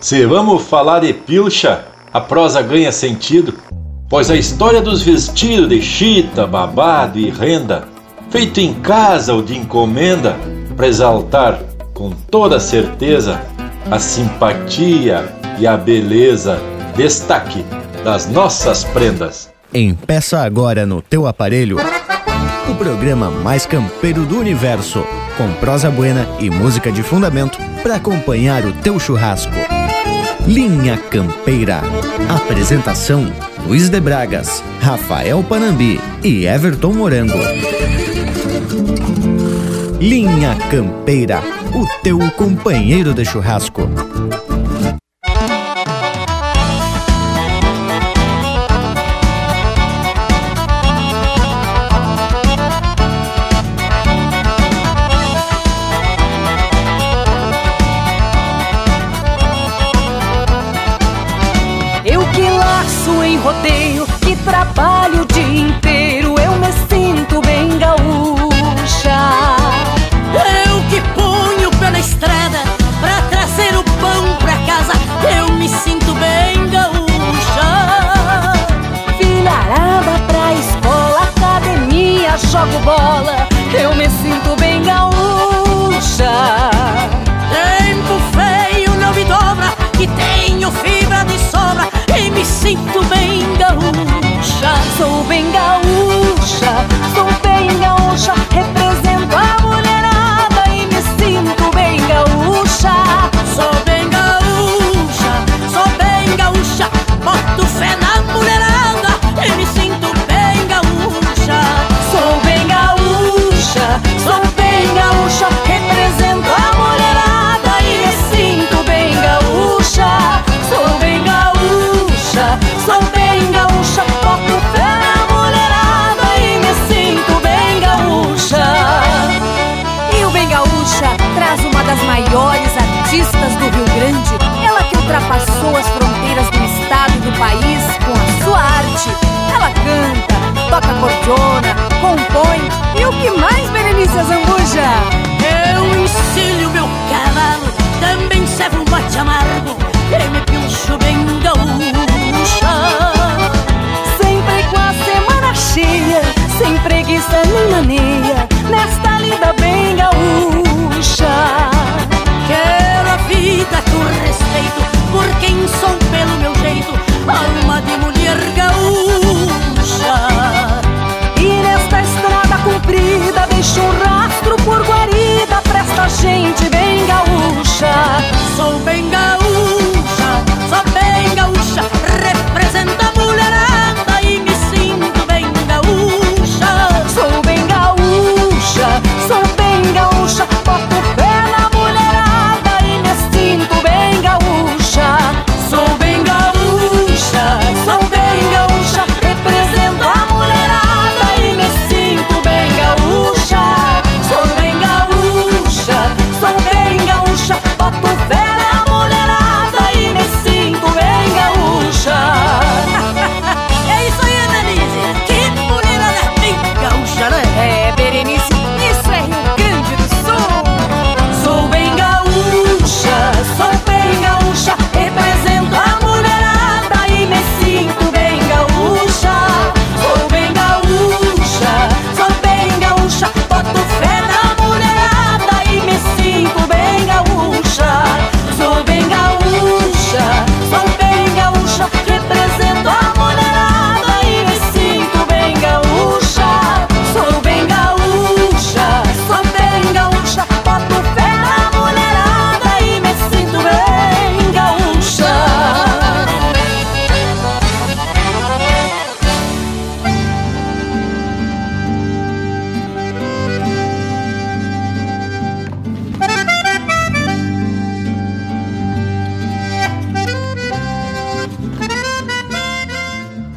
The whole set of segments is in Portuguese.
Se vamos falar de pilcha, a prosa ganha sentido, pois a história dos vestidos de chita, babado e renda, feito em casa ou de encomenda, para exaltar com toda certeza a simpatia e a beleza, destaque das nossas prendas. Empeça agora no teu aparelho o programa mais campeiro do universo, com prosa buena e música de fundamento para acompanhar o teu churrasco. Linha Campeira. Apresentação: Luiz de Bragas, Rafael Panambi e Everton Morango. Linha Campeira, o teu companheiro de churrasco.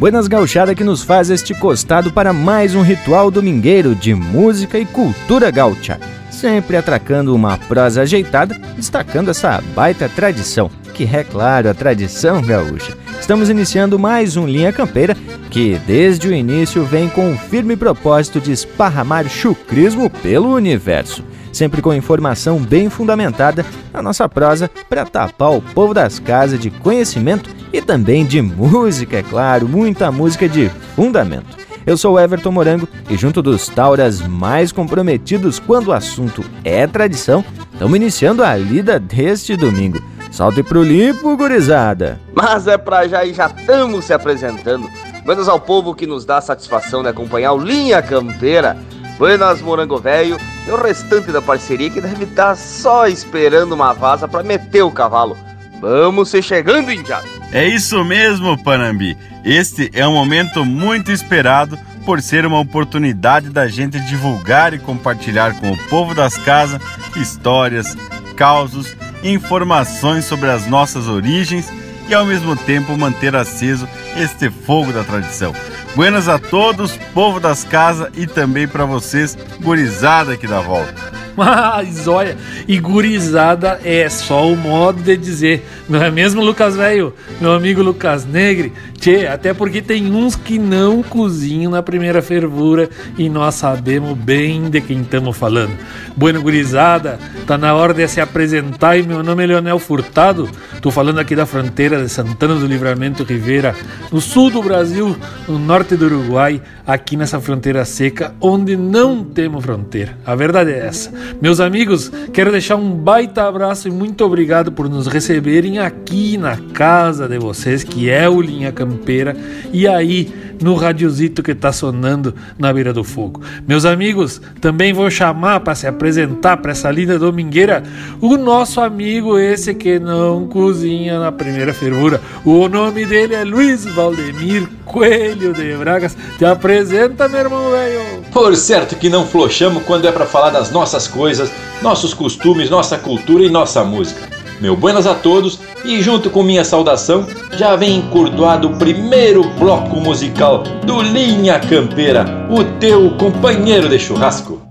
Buenas Gauchada que nos faz este costado para mais um ritual domingueiro de música e cultura gaúcha. Sempre atracando uma prosa ajeitada, destacando essa baita tradição, que é claro a tradição gaúcha. Estamos iniciando mais um Linha Campeira que desde o início vem com o firme propósito de esparramar chucrismo pelo universo. Sempre com informação bem fundamentada na nossa prosa para tapar o povo das casas de conhecimento e também de música, é claro, muita música de fundamento. Eu sou Everton Morango e junto dos Tauras mais comprometidos quando o assunto é tradição, estamos iniciando a lida deste domingo. Salte pro limpo, gurizada! Mas é pra já e já estamos se apresentando. Buenas ao povo que nos dá satisfação de acompanhar o Linha Campeira. Buenas, Morango Velho, e o restante da parceria que deve estar só esperando uma vaza para meter o cavalo. Vamos ser chegando, Indiado! É isso mesmo, Panambi. Este é um momento muito esperado por ser uma oportunidade da gente divulgar e compartilhar com o povo das casas histórias, causos, informações sobre as nossas origens e ao mesmo tempo manter aceso este fogo da tradição. Buenas a todos, povo das casas e também para vocês, gurizada aqui da volta. Mas olha, e gurizada é só o modo de dizer, não é mesmo, Lucas Velho? Meu amigo Lucas Negre? Tchê, até porque tem uns que não cozinham na primeira fervura e nós sabemos bem de quem estamos falando. Bueno, gurizada, tá na hora de se apresentar e meu nome é Leonel Furtado. Tô falando aqui da fronteira de Santana do Livramento Rivera, no sul do Brasil, no norte do Uruguai, aqui nessa fronteira seca, onde não temos fronteira. A verdade é essa. Meus amigos, quero deixar um baita abraço e muito obrigado por nos receberem aqui na casa de vocês, que é o Linha Campeira, e aí no radiozito que tá sonando na beira do fogo. Meus amigos, também vou chamar para se apresentar para essa linda domingueira o nosso amigo esse que não cozinha na primeira fervura. O nome dele é Luiz Valdemir Coelho de Bragas. Te apresenta, meu irmão velho. Por certo que não flochamos quando é para falar das nossas coisas, nossos costumes, nossa cultura e nossa música. Meu buenas a todos e junto com minha saudação já vem encurdoado o primeiro bloco musical do Linha Campeira, o teu companheiro de churrasco.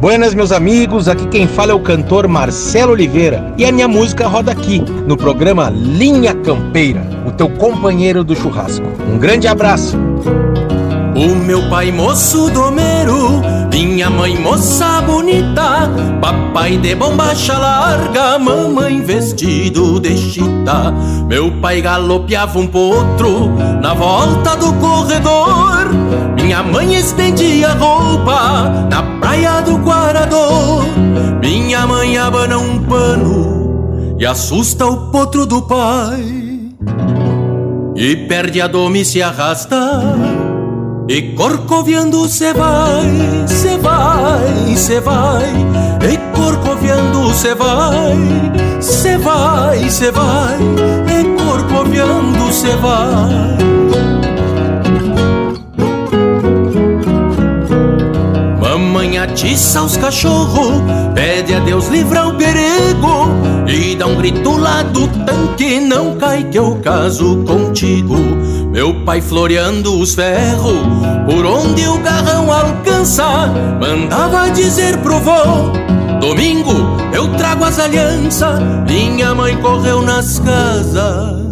Buenas, meus amigos, aqui quem fala é o cantor Marcelo Oliveira e a minha música roda aqui no programa Linha Campeira, o teu companheiro do churrasco. Um grande abraço! O meu pai moço domeiro, minha mãe moça bonita, papai de bombacha larga, mamãe vestido de chita. Meu pai galopeava um potro na volta do corredor, minha mãe estendia roupa na praia do Guarador. Minha mãe abana um pano e assusta o potro do pai. E perde a dome e se arrasta e corcoviando cê vai, cê vai, cê vai. E corcoviando cê vai, cê vai, cê vai. E corcoviando cê vai. Mamãe atiça os cachorros Pede a Deus livrar o perigo. E dá um grito lá do tanque Não cai que eu caso contigo meu pai floreando os ferros, por onde o garrão alcança, mandava dizer pro vô: Domingo eu trago as alianças. Minha mãe correu nas casas,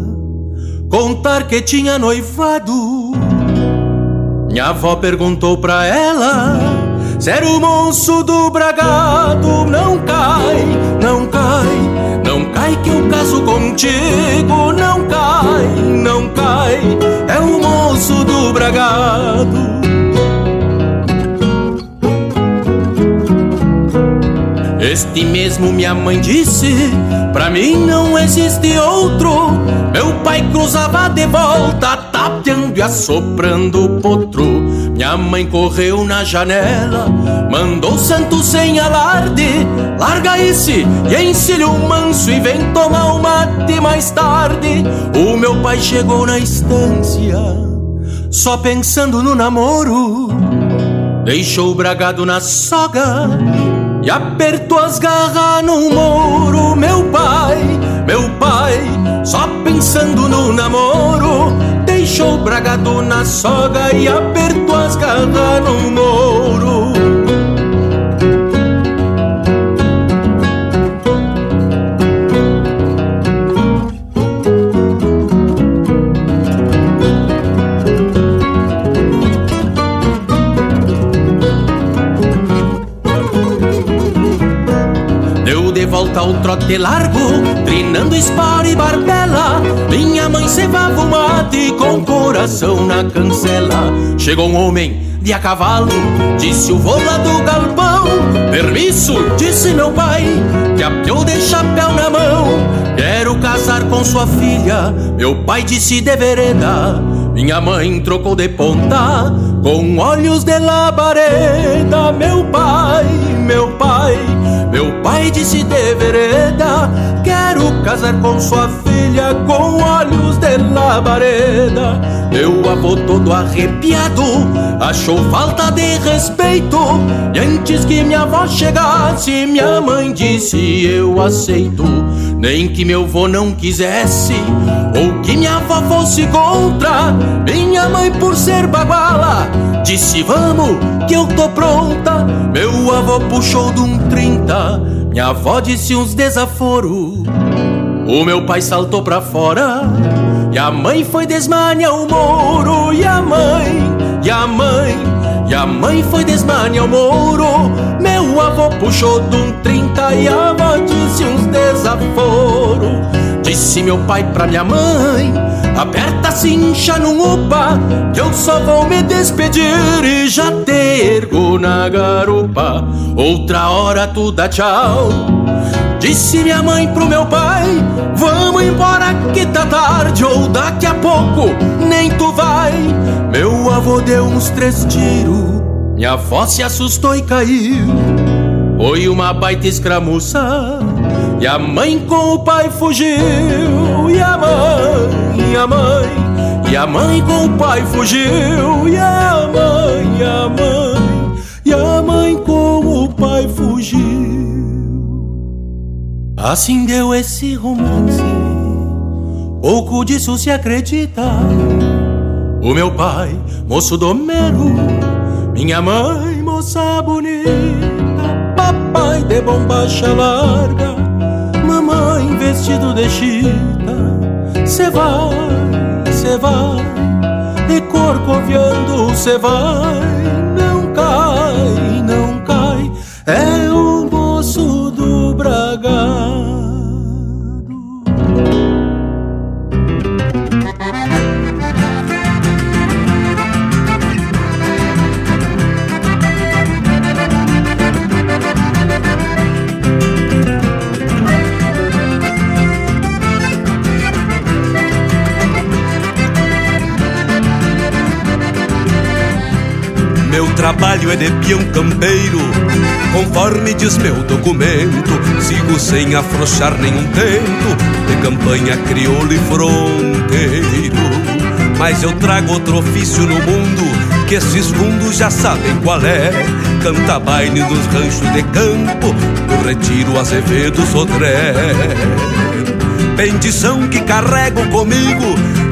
contar que tinha noivado. Minha avó perguntou pra ela: Se era o moço do bragado, não cai, não cai, não cai que eu caso contigo, não cai, não cai, é o moço do bragado. Este mesmo minha mãe disse, pra mim não existe outro. Meu pai cruzava de volta, tapeando e assoprando o potro. Minha mãe correu na janela, mandou santo sem alarde. Larga esse e encilha o manso e vem tomar o mate mais tarde. O meu pai chegou na estância, só pensando no namoro. Deixou o bragado na soga e apertou as garras no muro. Meu pai, meu pai, só pensando no namoro, deixou o bragado na soga e apertou as garras no muro. trote largo, trinando espora e barbela. Minha mãe cevava o mate com coração na cancela. Chegou um homem de a cavalo, disse o vô lá do galpão. Permisso, disse meu pai, que apiou de chapéu na mão. Quero casar com sua filha, meu pai disse de vereda. Minha mãe trocou de ponta com olhos de labareda. Meu pai, meu pai, meu pai disse de vereda. Quero casar com sua filha com olhos de labareda. Meu avô todo arrepiado achou falta de respeito. E antes que minha avó chegasse, minha mãe disse: Eu aceito. Nem que meu avô não quisesse, ou que minha avó fosse contra. Minha mãe, por ser baguala, disse: Vamos, que eu tô pronta. Meu avô puxou de um trinta, minha avó disse uns desaforos. O meu pai saltou pra fora, e a mãe foi desmanhar o moro. E a mãe, e a mãe, e a mãe foi desmanhar o moro. Meu avô puxou de um trinta, e a avó disse uns desaforos. Disse meu pai pra minha mãe Aperta a cincha num upa Que eu só vou me despedir E já te ergo na garupa Outra hora tu dá tchau Disse minha mãe pro meu pai Vamos embora que tá tarde Ou daqui a pouco nem tu vai. Meu avô deu uns três tiros Minha avó se assustou e caiu. Foi uma baita escramuça e a mãe com o pai fugiu. E a mãe, e a mãe E a mãe com o pai fugiu. E a mãe, e a mãe E a mãe com o pai fugiu Assim deu esse romance. Pouco disso se acredita. O meu pai, moço domero Minha mãe, moça bonita Papai de bombacha larga Mamãe vestido de chita. Cê vai, cê vai E corcoviando cê vai. Não cai, não cai É o do bragado Meu trabalho é de peão campeiro, conforme diz meu documento. Sigo sem afrouxar nenhum tento, de campanha crioulo e fronteiro. Mas eu trago outro ofício no mundo, que esses fundos já sabem qual é. Canta baile nos ranchos de campo, do retiro Azevedo Sodré. Bendição que carrego comigo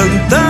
cantando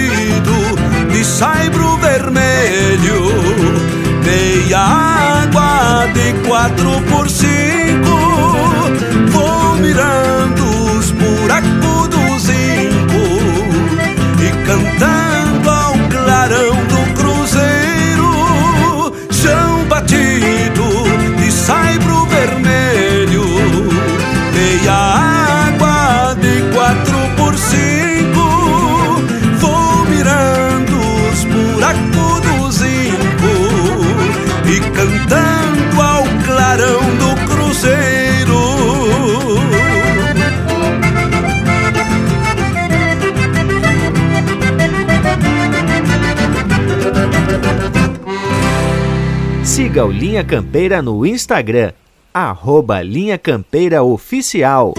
de saibro vermelho Meia água de quatro por cinco Vou mirando os buracos do zinco E cantando Siga o Linha Campeira no Instagram, arroba Linha Campeira Oficial.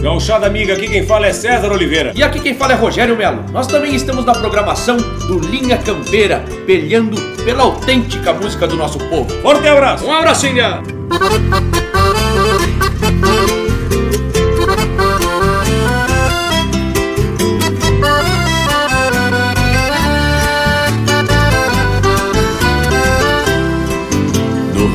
Gauchada amiga, aqui quem fala é César Oliveira. E aqui quem fala é Rogério Melo. Nós também estamos na programação do Linha Campeira, peleando pela autêntica música do nosso povo. Forte abraço! Um abracinho!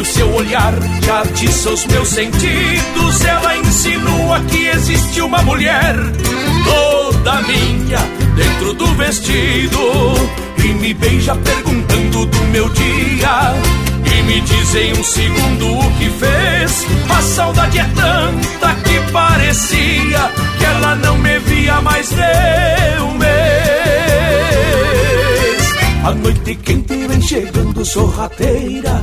o seu olhar já atiça os meus sentidos. Ela insinua que existe uma mulher toda minha dentro do vestido e me beija perguntando do meu dia. E me diz em um segundo o que fez. A saudade é tanta que parecia que ela não me via mais de um mês. A noite quente vem chegando sorrateira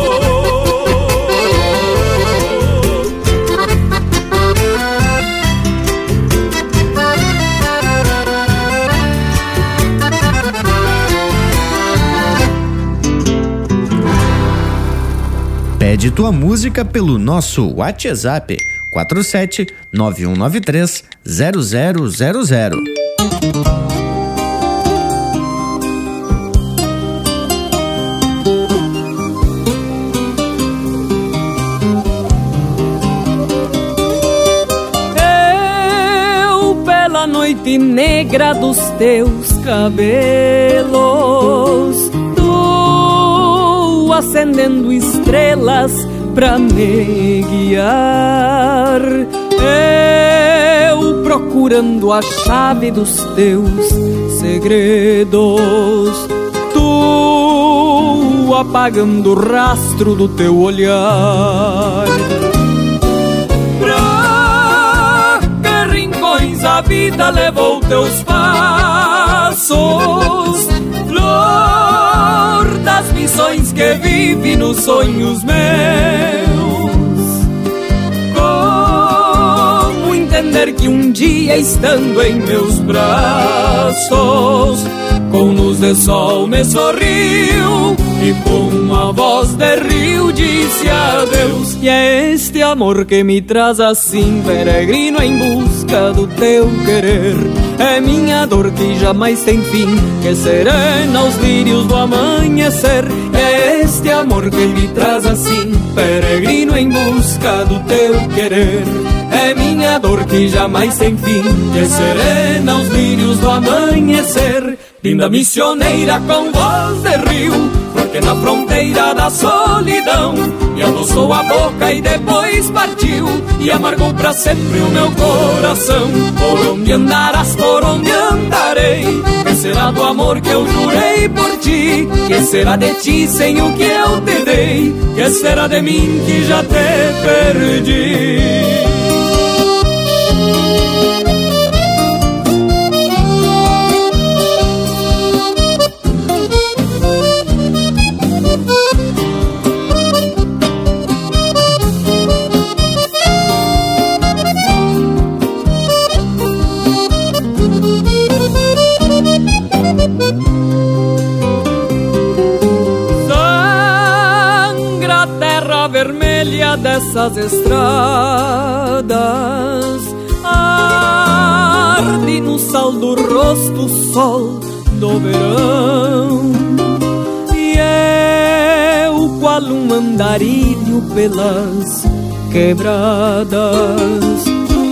Pede tua música pelo nosso WhatsApp 47 9193 0000. Eu, pela noite negra dos teus cabelos acendendo estrelas pra me guiar. Eu procurando a chave dos teus segredos. Tu apagando o rastro do teu olhar. Pra que rincões a vida levou teus passos? Missões que vive nos sonhos meus. Como entender que um dia estando em meus braços, com luz de sol me sorriu e com uma voz de rio disse adeus. E é este amor que me traz assim, peregrino em busca do teu querer. É minha dor que jamais tem fim, que serena os lírios do amanhecer. É este amor que me traz assim, peregrino em busca do teu querer. É minha dor que jamais tem fim, que serena os lírios do amanhecer. Linda missioneira com voz de rio, porque na fronteira da solidão me adoçou a boca e depois partiu e amargou para sempre o meu coração. Por onde andarás, por onde andarei? Que será do amor que eu jurei por ti? Que será de ti sem o que eu te dei? Que será de mim que já te perdi? Dessas estradas arde no sal do rosto o sol do verão. E eu qual um andarilho pelas quebradas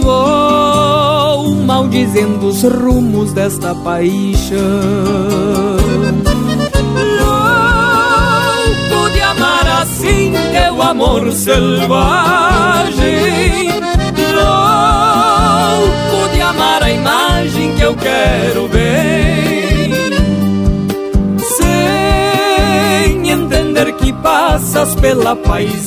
vou maldizendo os rumos desta paixão amor selvagem. Louco de amar a imagem que eu quero ver. Sem entender que passas pela paisagem.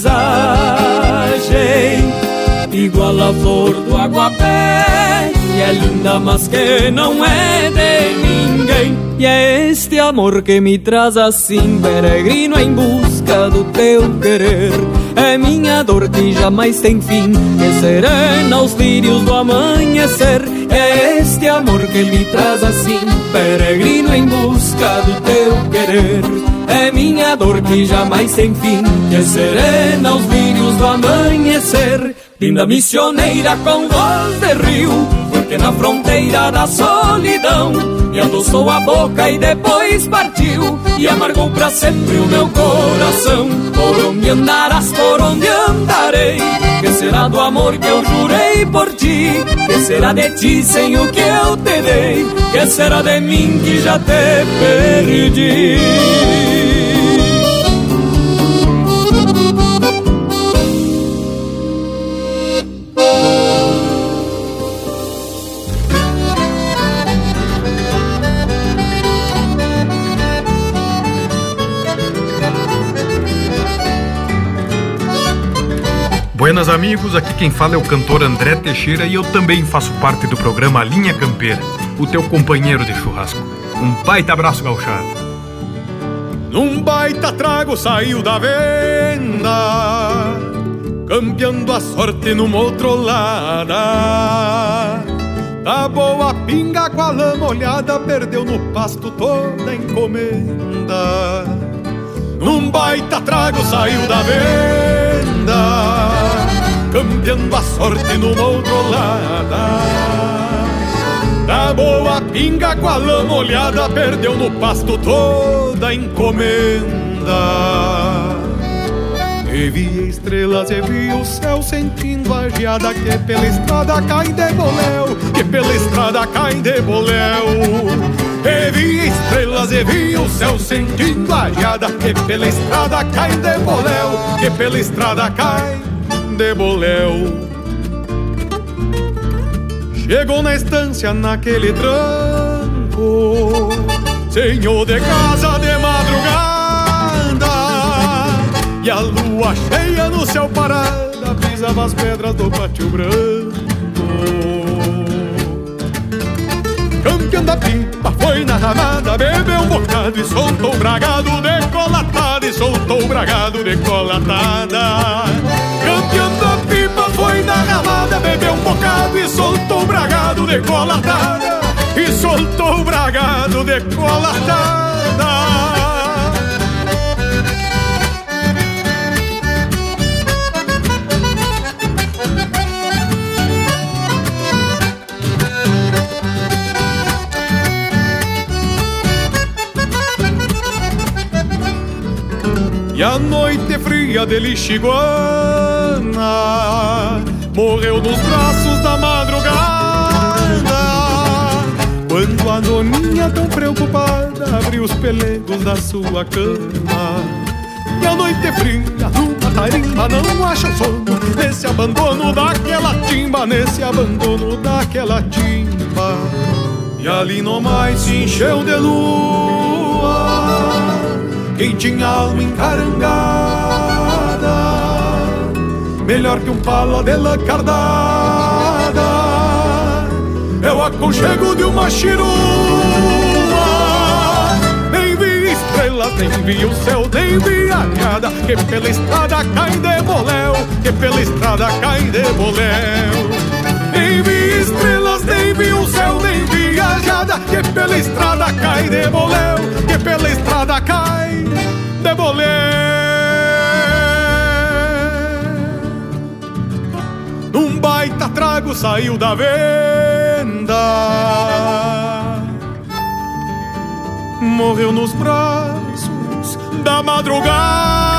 Igual a flor do aguapé E é linda mas que não é de ninguém. E é este amor que me traz assim Peregrino em busca do teu querer. É minha dor que jamais tem fim. Que serena os lírios do amanhecer. É este amor que me traz assim Peregrino em busca do teu querer. É minha dor que jamais tem fim, que serena os lírios do amanhecer. Linda missioneira com voz de rio, porque na fronteira da solidão me adoçou a boca e depois partiu e amargou para sempre o meu coração. Por onde andarás, por onde andarei, que será do amor que eu jurei por ti? Que será de ti sem o que eu te dei? Que será de mim que já te perdi? Buenas amigos, aqui quem fala é o cantor André Teixeira e eu também faço parte do programa Linha Campeira, o teu companheiro de churrasco. Um baita abraço gauchado. Num baita trago saiu da venda, campeando a sorte numa outrolada. Da boa pinga com a lama olhada, perdeu no pasto toda a encomenda. Num baita trago saiu da venda cambiando a sorte numa outrolada. Da boa pinga com a lama olhada, perdeu no pasto toda a encomenda. E vi estrelas e vi o céu sentindo a geada que pela estrada cai de boléu, que pela estrada cai de boléu. E estrelas e vi o céu sentindo a geada que pela estrada cai de boléu, que pela estrada cai de boléu. Chegou na estância naquele tranco, senhor de casa de madrugada, e a lua cheia no céu parada pisava as pedras do pátio branco. Campeão da pipa foi na ramada, bebeu um bocado e soltou o bragado decolatada, e soltou o bragado decolatada. Campeão da pipa foi na ramada, bebeu um bocado e soltou o bragado decolatada, e soltou o bragado decolatada. E a noite fria de Lixiguana Morreu nos braços da madrugada. Quando a doninha tão preocupada Abriu os pelegos da sua cama. E a noite fria numa tarimba Não acha sono. Nesse abandono daquela timba Nesse abandono daquela timba. E ali no mais se encheu de lua quem tinha alma encarangada, melhor que um pala de lã cardada, é o aconchego de uma chirua. Nem vi estrelas, nem vi o céu, nem vi a nada, que pela estrada cai de boléu, que pela estrada cai de boléu. Que pela estrada cai de boléu, que pela estrada cai de bolé. Num baita trago saiu da venda, morreu nos braços da madrugada.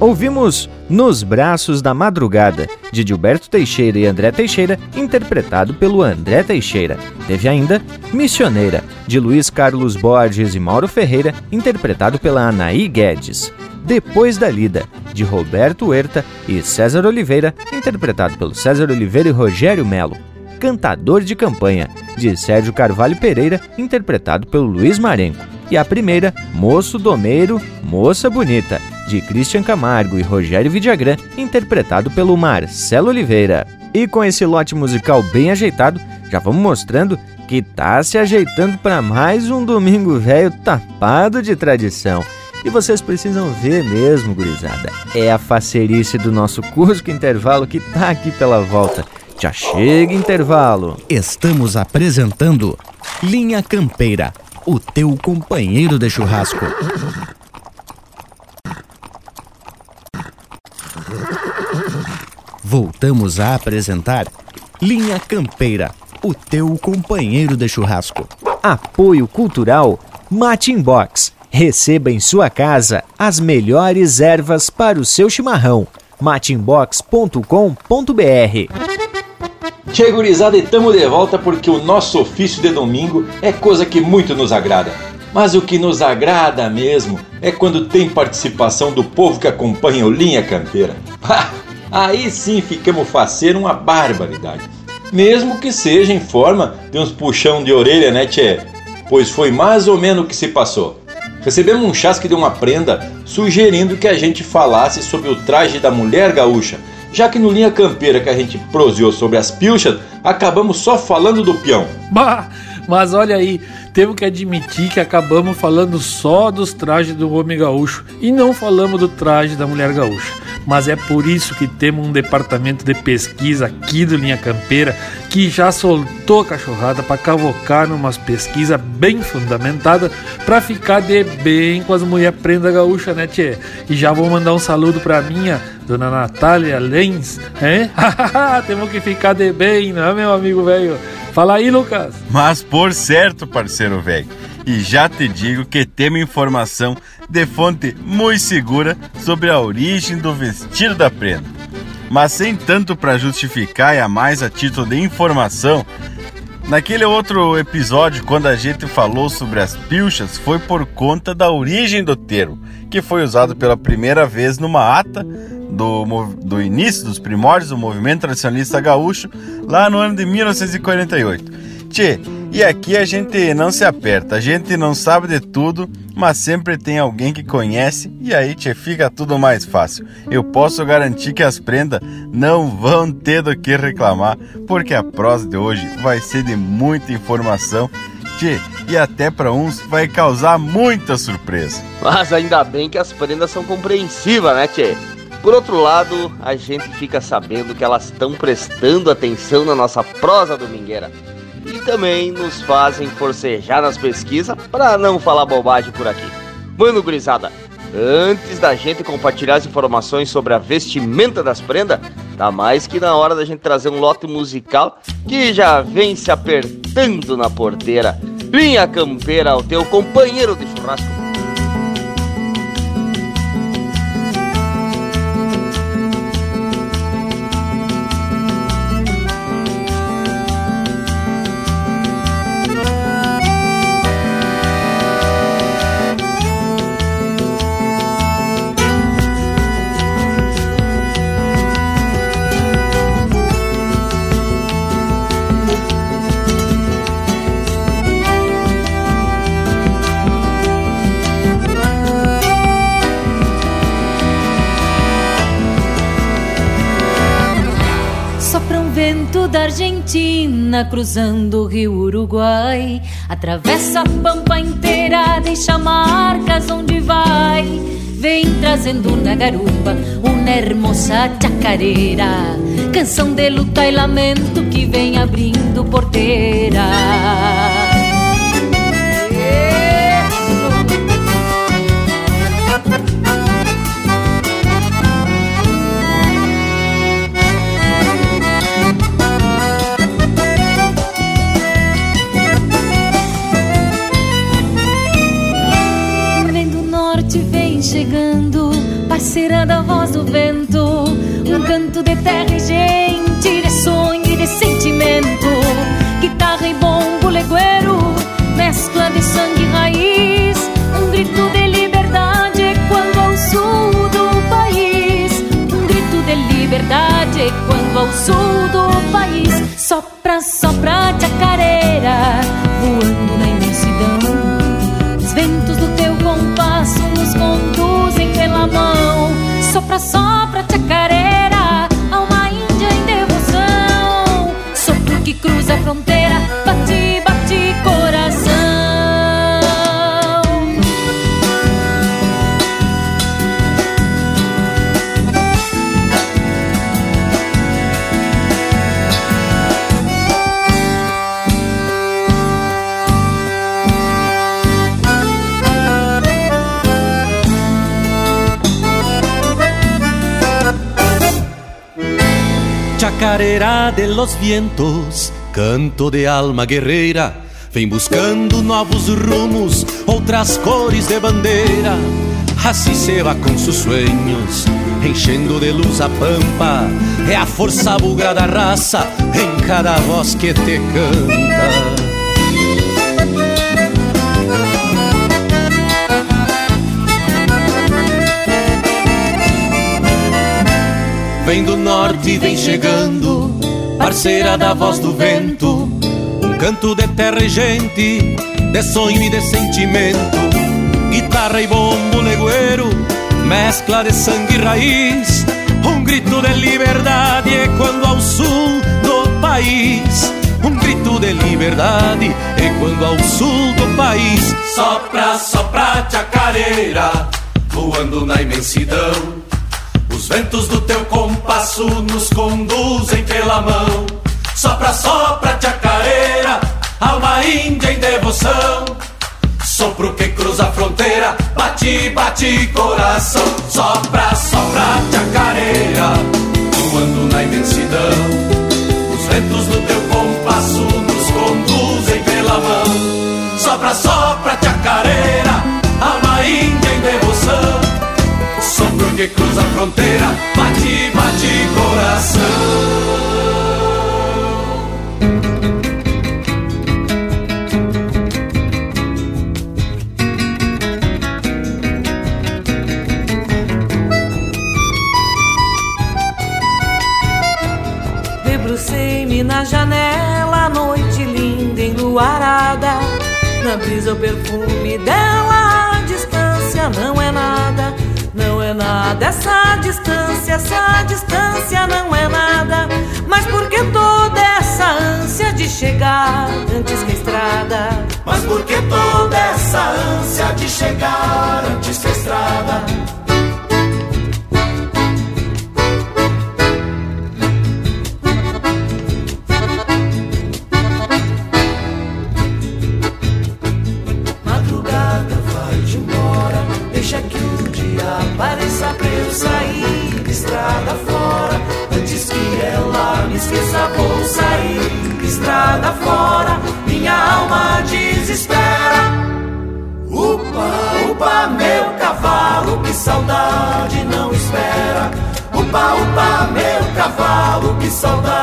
Ouvimos Nos Braços da Madrugada, de Gilberto Teixeira e André Teixeira, interpretado pelo André Teixeira. Teve ainda Missioneira, de Luiz Carlos Borges e Mauro Ferreira, interpretado pela Anaí Guedes. Depois da Lida, de Roberto Huerta e César Oliveira, interpretado pelo César Oliveira e Rogério Melo. Cantador de Campanha, de Sérgio Carvalho Pereira, interpretado pelo Luiz Marenco. E a primeira, Moço Domeiro, Moça Bonita, de Christian Camargo e Rogério Vidagrã, interpretado pelo Marcelo Oliveira. E com esse lote musical bem ajeitado, já vamos mostrando que tá se ajeitando para mais um domingo velho tapado de tradição. E vocês precisam ver mesmo, gurizada. É a facerice do nosso Cusco Intervalo que tá aqui pela volta. Já chega intervalo. Estamos apresentando Linha Campeira, o teu companheiro de churrasco. Voltamos a apresentar Linha Campeira, o teu companheiro de churrasco. Apoio Cultural Mate Box. Receba em sua casa as melhores ervas para o seu chimarrão. matinbox.com.br Che gurizada e tamo de volta porque o nosso ofício de domingo é coisa que muito nos agrada. Mas o que nos agrada mesmo é quando tem participação do povo que acompanha o Linha Campeira. Aí sim ficamos fazer uma barbaridade. Mesmo que seja em forma de uns puxão de orelha, né, tchê? Pois foi mais ou menos o que se passou. Recebemos um chasque de uma prenda sugerindo que a gente falasse sobre o traje da mulher gaúcha, já que no Linha Campeira que a gente proseou sobre as pilchas, acabamos só falando do peão. Bah, mas olha aí, temos que admitir que acabamos falando só dos trajes do homem gaúcho e não falamos do traje da mulher gaúcha mas é por isso que temos um departamento de pesquisa aqui do Linha Campeira que já soltou a cachorrada para cavocar numas pesquisas bem fundamentadas para ficar de bem com as mulheres prenda gaúcha, né, tchê? E já vou mandar um saludo para minha dona Natália Lenz, hein? temos que ficar de bem, não é, meu amigo velho? Fala aí, Lucas. Mas por certo, parceiro velho. E já te digo que temos informação de fonte muito segura sobre a origem do vestido da prenda. Mas sem tanto para justificar e a mais a título de informação, naquele outro episódio, quando a gente falou sobre as pilchas, foi por conta da origem do termo, que foi usado pela primeira vez numa ata do, do início dos primórdios do movimento tradicionalista gaúcho, lá no ano de 1948. Tchê, e aqui a gente não se aperta, a gente não sabe de tudo, mas sempre tem alguém que conhece e aí tchê, fica tudo mais fácil. Eu posso garantir que as prendas não vão ter do que reclamar, porque a prosa de hoje vai ser de muita informação Tchê, e até para uns vai causar muita surpresa. Mas ainda bem que as prendas são compreensivas, né, Tchê? Por outro lado, a gente fica sabendo que elas estão prestando atenção na nossa prosa domingueira e também nos fazem forcejar nas pesquisas para não falar bobagem por aqui. Mano, gurizada, antes da gente compartilhar as informações sobre a vestimenta das prendas, tá mais que na hora da gente trazer um lote musical que já vem se apertando na porteira. Linha Campeira, o teu companheiro de churrasco. Cruzando o rio Uruguai. Atravessa a pampa inteira, deixa marcas onde vai. Vem trazendo na garupa uma hermosa chacareira. Canção de luta e lamento que vem abrindo porteira. Canto de terra e gente, de sonho e de sentimento, guitarra e bombo legueiro, mescla de sangue e raiz, um grito de liberdade quando ao sul do país, um grito de liberdade quando ao sul do país, sopra, sopra chacareira, voando na imensidão, os ventos do teu compasso nos conduzem pela mão. Sopra, sopra, Chacarera de los vientos, canto de alma guerrera, Vem buscando novos rumos, outras cores de bandeira. Assim se va com seus sonhos, enchendo de luz a pampa. É a força bugra da raça em cada voz que te canta. Vem do norte, vem chegando, parceira da voz do vento. Um canto de terra e gente, de sonho e de sentimento. Guitarra e bombo legueiro, mescla de sangue e raiz. Um grito de liberdade quando ao sul do país. Um grito de liberdade e quando ao sul do país. Sopra, sopra, chacareira, voando na imensidão. Os ventos do teu compasso nos conduzem pela mão. Sopra, sopra, chacareira, alma índia em devoção. Sopro que cruza a fronteira, bate, bate coração. Sopra, sopra, chacareira, voando na imensidão. Os ventos do teu compasso nos conduzem pela mão. Sopra, sopra, chacareira, alma índia em devoção. Sopro que cruza a fronteira, bate, bate coração. Debrucei-me na janela, noite linda enluarada. Na brisa o perfume dela, a distância não é nada essa distância, essa distância não é nada. Mas por que toda essa ânsia de chegar antes que a estrada? Mas por que toda essa ânsia de chegar antes que a estrada? Saudade não espera. Upa, upa, meu cavalo, que saudade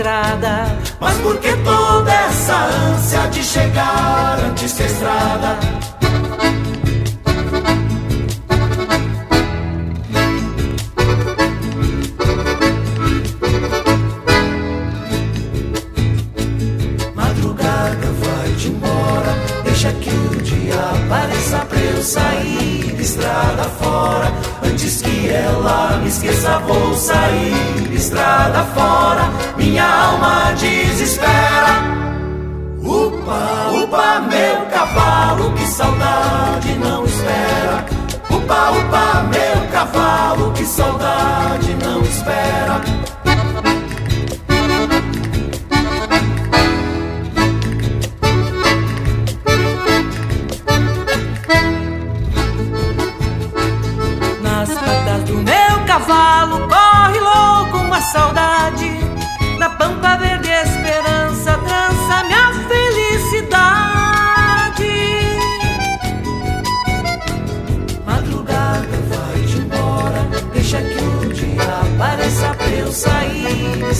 estrada? Mas por que toda essa ânsia de chegar antes que a estrada? Esqueça, vou sair estrada fora. Minha alma desespera. Upa, upa, meu cavalo, que saudade não espera. Upa, upa, meu cavalo, que saudade não espera.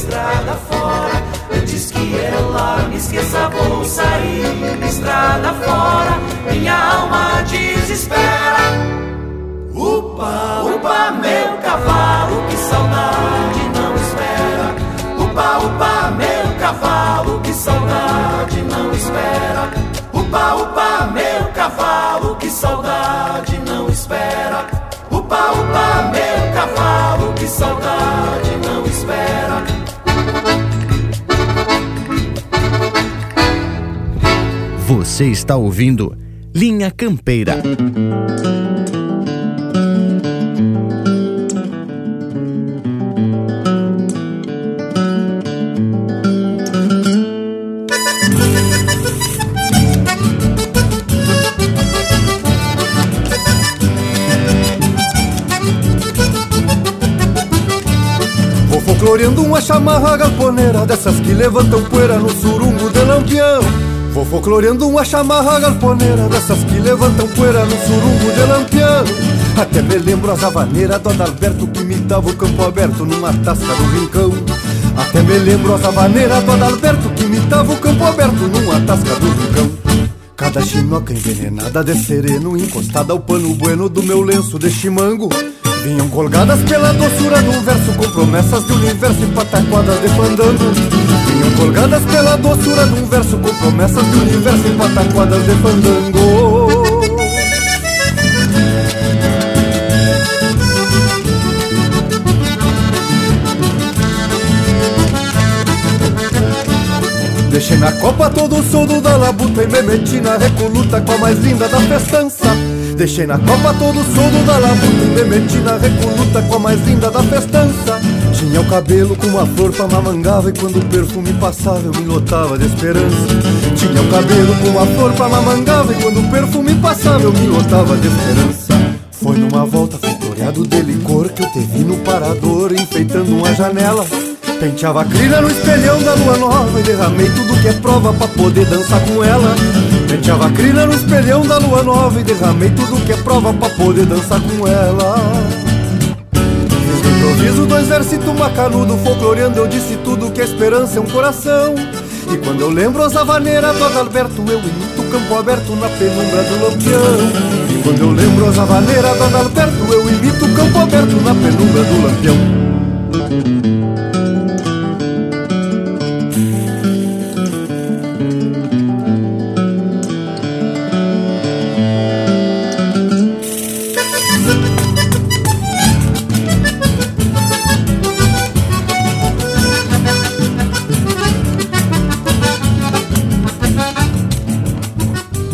Estrada fora. Antes que ela me esqueça, vou sair estrada fora. Minha alma desespera. Upa, upa, meu cavalo, que saudade não espera. Upa, upa, meu cavalo, que saudade não espera. Upa, upa, meu cavalo, que saudade não espera. Você está ouvindo Linha Campeira. Vou folcloreando uma chamarra galponeira Dessas que levantam poeira no surungo de lampião Vou folcloreando uma chamarra galponeira Dessas que levantam poeira no surungo de lampião. Até me lembro as havaneiras do Adalberto Que imitava o campo aberto numa tasca do rincão. Até me lembro as havaneiras do Adalberto Que imitava o campo aberto numa tasca do rincão. Cada chinoca envenenada de sereno Encostada ao pano bueno do meu lenço de chimango Vinham colgadas pela doçura do verso Com promessas de universo e pataquadas de fandango. Vinham colgadas pela doçura um verso Com promessas de universo e pataquadas de fandango. Deixei na copa todo o soldo da labuta E me meti na recoluta com a mais linda da festança Deixei na copa todo o soldo da labuta E me meti na recoluta com a mais linda da festança. Tinha o cabelo com uma flor pra mamangava E quando o perfume passava eu me lotava de esperança. Tinha o cabelo com uma flor pra mamangava E quando o perfume passava eu me lotava de esperança. Foi numa volta floreado de licor Que eu te vi no parador enfeitando uma janela. Penteava a crina no espelhão da lua nova E derramei tudo que é prova pra poder dançar com ela Penteava a crina no espelhão da lua nova E derramei tudo que é prova pra poder dançar com ela. Fiz no improviso do exército macanudo Folcloreando eu disse tudo que a esperança é um coração. E quando eu lembro as havaneiras do Adalberto Eu imito o campo aberto na penumbra do lampião. E quando eu lembro as havaneiras do Adalberto Eu imito o campo aberto na penumbra do lampião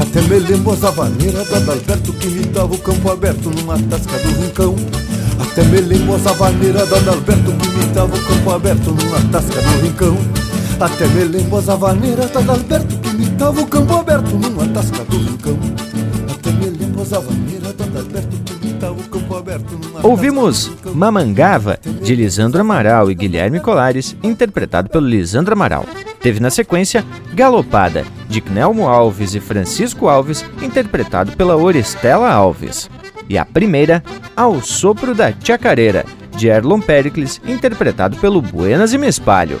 até me lembro as havaneiras do Adalberto que me dava o campo aberto numa tasca do rincão. Até me lembro as havaneiras do Adalberto que me dava o campo aberto numa tasca do rincão. Até me lembro as havaneiras do Adalberto que me dava o campo aberto numa tasca do rincão. Até me lembro as havaneiras do Adalberto que me dava o campo aberto numa Ouvimos Mamangava, de Lisandro Amaral e Guilherme Colares, interpretado pelo Lisandro Amaral. Teve na sequência Galopada, de Knelmo Alves e Francisco Alves, interpretado pela Oristela Alves. E a primeira, Ao Sopro da Chacareira, de Erlon Pericles, interpretado pelo Buenas e Me Espalho.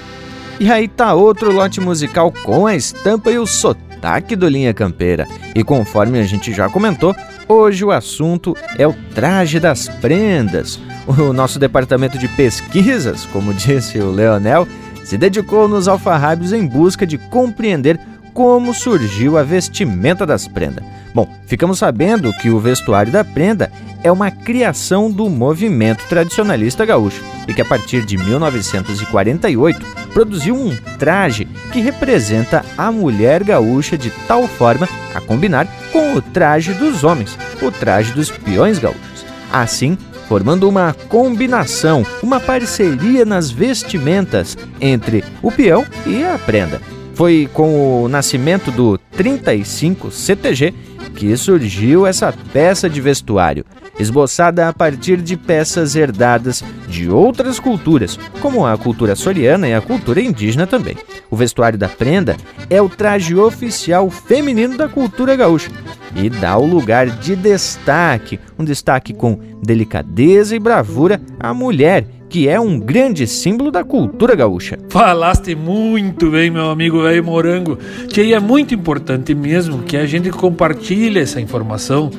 E aí tá outro lote musical com a estampa e o sotaque do Linha Campeira. E conforme a gente já comentou, hoje o assunto é o traje das prendas. O nosso departamento de pesquisas, como disse o Leonel, se dedicou nos alfarrábios em busca de compreender como surgiu a vestimenta das prendas. Bom, ficamos sabendo que o vestuário da prenda é uma criação do movimento tradicionalista gaúcho e que a partir de 1948 produziu um traje que representa a mulher gaúcha de tal forma a combinar com o traje dos homens, o traje dos peões gaúchos. Assim, formando uma combinação, uma parceria nas vestimentas entre o peão e a prenda. Foi com o nascimento do 35 CTG que surgiu essa peça de vestuário, esboçada a partir de peças herdadas de outras culturas, como a cultura soriana e a cultura indígena também. O vestuário da prenda é o traje oficial feminino da cultura gaúcha e dá o lugar de destaque, um destaque com delicadeza e bravura à mulher que é um grande símbolo da cultura gaúcha. Falaste muito bem, meu amigo velho Morango, que é muito importante mesmo que a gente compartilhe essa informação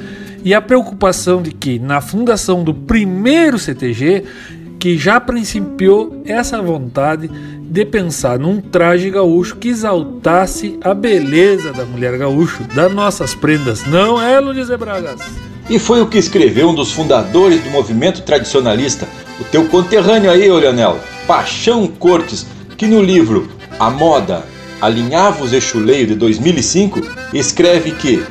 e a preocupação de que na fundação do primeiro CTG, que já principiou essa vontade de pensar num traje gaúcho que exaltasse a beleza da mulher gaúcho, das nossas prendas, não é, Luiz Bragas? E foi o que escreveu um dos fundadores do movimento tradicionalista, o teu conterrâneo aí, Leonel, Paixão Cortes, que no livro A Moda, Alinhavos e Chuleio de 2005, escreve que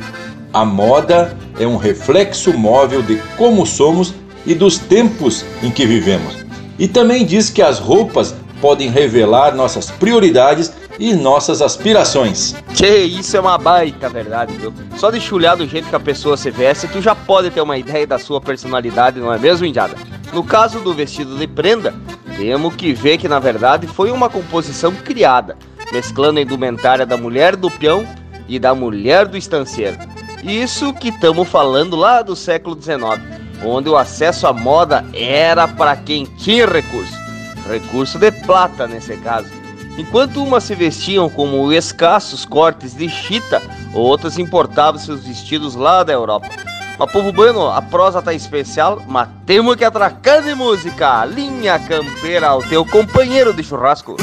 a moda é um reflexo móvel de como somos e dos tempos em que vivemos. E também diz que as roupas podem revelar nossas prioridades e nossas aspirações. Que isso é uma baita verdade, viu? Só de chulhar do jeito que a pessoa se veste, tu já pode ter uma ideia da sua personalidade, não é mesmo, Indiada? No caso do vestido de prenda, temos que ver que na verdade foi uma composição criada, mesclando a indumentária da mulher do peão e da mulher do estanceiro. Isso que estamos falando lá do século XIX, onde o acesso à moda era para quem tinha recurso. Recurso de plata nesse caso. Enquanto umas se vestiam como escassos cortes de chita, outras importavam seus vestidos lá da Europa. Mas, povo bueno, a prosa tá especial, mas temos que atracar de música. Linha Campeira, o teu companheiro de churrasco.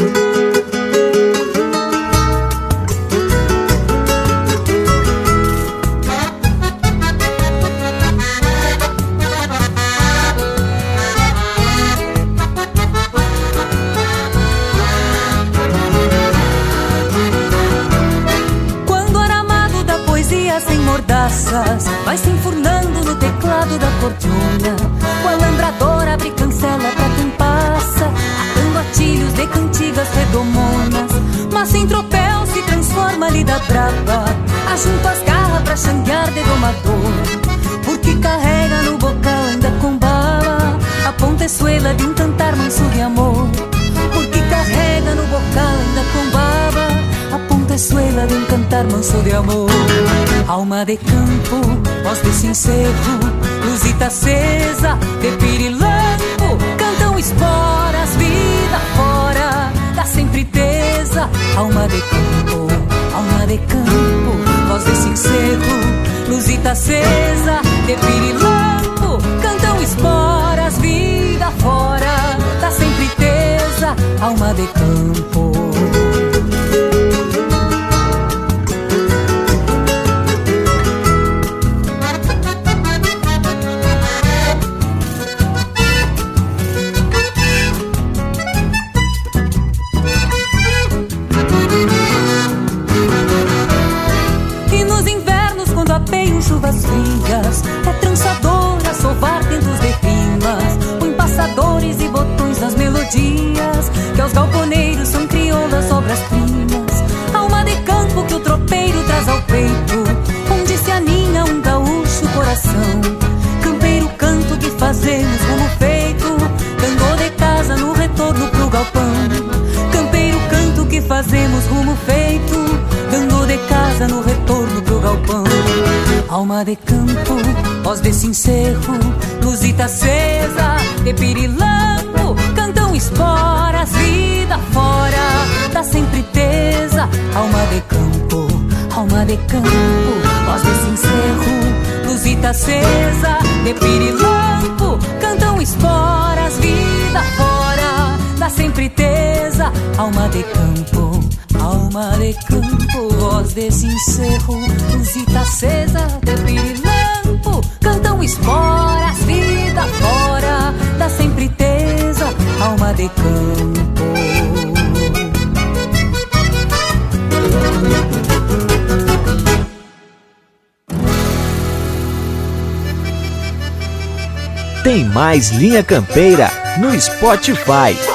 Teclado da cordiona, o alambrador abre cancela pra quem passa, atando atilhos de cantigas redomonas, mas sem tropel se transforma lida brava, ajunto as garras pra xanguear de domador, porque carrega no bocal ainda com bala. A pontezuela de um cantar manso de amor, porque carrega no bocal ainda com baba a pontezuela de um cantar manso de amor. Alma de campo, voz de sincero, luzita acesa, de pirilampo, cantam esporas, vida fora, dá sempre tesa. Alma de campo, alma de campo, voz de sincero, luzita acesa, de pirilampo, cantam esporas, vida fora, dá sempre tesa. Alma de campo. Frias, é trançadora sovar tentos de rimas, põe passadores e botões nas melodias, que aos galponeiros são crioulas obras-primas. Alma de campo que o tropeiro traz ao peito, onde se aninha um gaúcho coração. Campeiro canto que fazemos como feito, dando de casa no retorno pro galpão. Campeiro canto que fazemos rumo feito, dando de casa no retorno. Alma de campo, voz de sincero, luzita acesa, de pirilampo, cantam esporas, vida fora, dá sempre tesa. Alma de campo, alma de campo, voz de sincero, luzita acesa, de pirilampo, cantam esporas, vida fora, dá sempre tesa. Alma de campo, alma de campo, voz desse encerro, luzita acesa de pirilampo, cantam esporas, vida fora, da sempre tesa, alma de campo. Tem mais Linha Campeira no Spotify.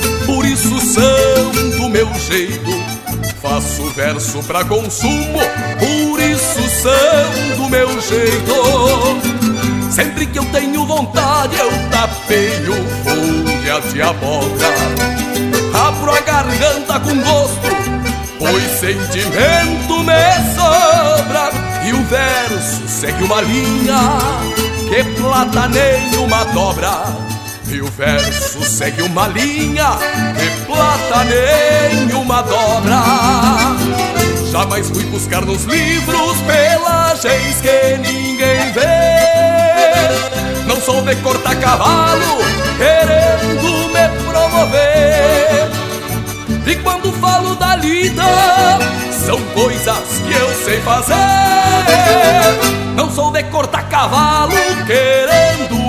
isso são do meu jeito. Faço verso pra consumo, por isso são do meu jeito. Sempre que eu tenho vontade, eu tapeio folha de abóbora. Abro a garganta com gosto, pois sentimento me sobra. E o verso segue uma linha que plata nenhuma dobra. E o verso segue uma linha que plata nenhuma dobra. Jamais fui buscar nos livros pelagens que ninguém vê. Não sou de cortar cavalo querendo me promover. E quando falo da lida, são coisas que eu sei fazer. Não sou de cortar cavalo querendo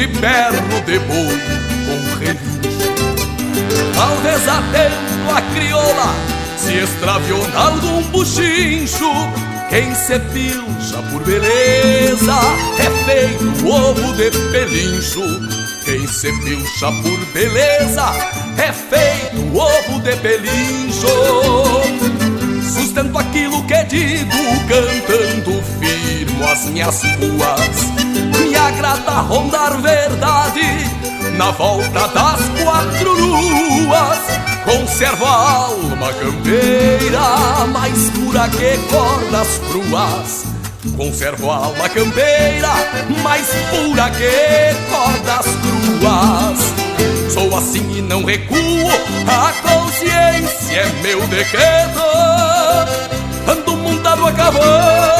confunde berro de boi com relincho Talvez atento a crioula se extraviou algum buchincho. Quem se pilcha por beleza é feito ovo de pelincho. Quem se pilcha por beleza é feito ovo de pelincho. Sustento aquilo que digo cantando firmo as minhas ruas Me agrada rondar verdade na volta das quatro luas Conservo a alma campeira mais pura que cordas cruas. Conservo a alma campeira mais pura que cordas cruas. Sou assim e não recuo, a consciência é meu decreto. Ando montado a cavalo,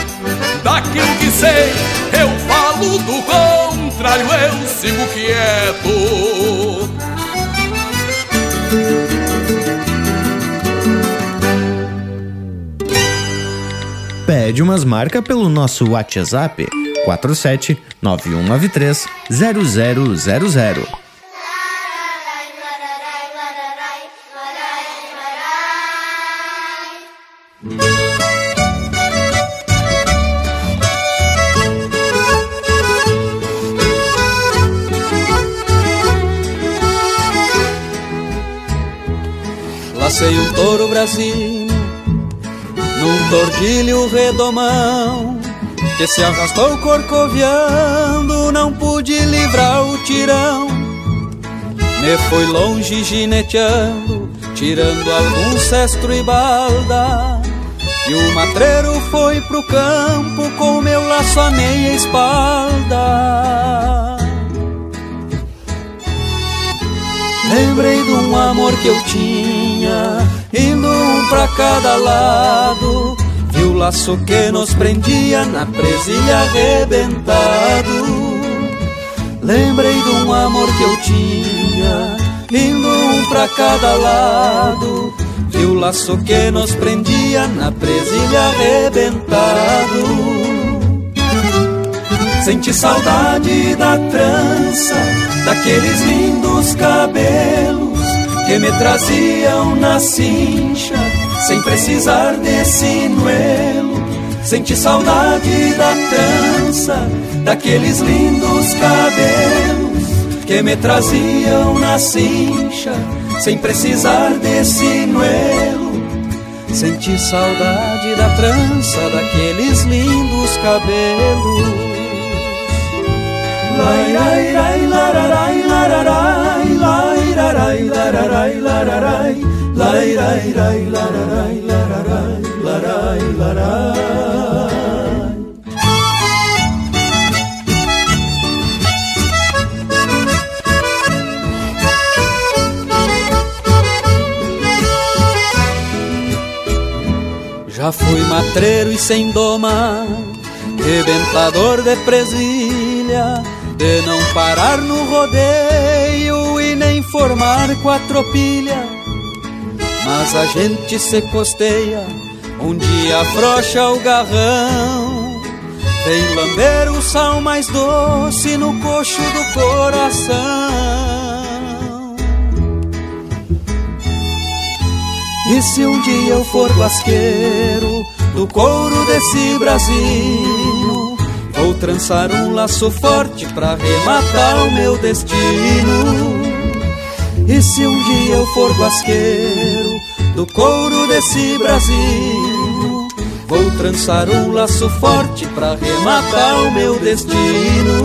Daquilo que sei, eu falo, do contrário eu sigo quieto. Pede umas marcas pelo nosso WhatsApp 47 9193 0000. Passei um touro brasino num tordilho redomão que se arrastou corcoviando, não pude livrar o tirão. Me fui longe gineteando, tirando algum cestro e balda. E o matreiro foi pro campo com meu laço a meia espalda. Lembrei de um amor que eu tinha, indo um pra cada lado. Vi o laço que nos prendia na presilha arrebentado. Lembrei de um amor que eu tinha, indo um pra cada lado. Vi o laço que nos prendia na presilha arrebentado. Senti saudade da trança, daqueles lindos cabelos que me traziam na cincha, sem precisar de sinuelo. Senti saudade da trança, daqueles lindos cabelos que me traziam na cincha, sem precisar de sinuelo. Senti saudade da trança, daqueles lindos cabelos. Já fui matreiro e sem doma, rebentador de presilha, de não parar no rodeio e nem formar quatropilha. Mas a gente se costeia, um dia afrouxa o garrão, vem lamber o sal mais doce no coxo do coração. E se um dia eu for basqueiro do couro desse Brasil, vou trançar um laço forte pra rematar o meu destino. E se um dia eu for basqueiro do couro desse Brasil, vou trançar um laço forte pra rematar o meu destino.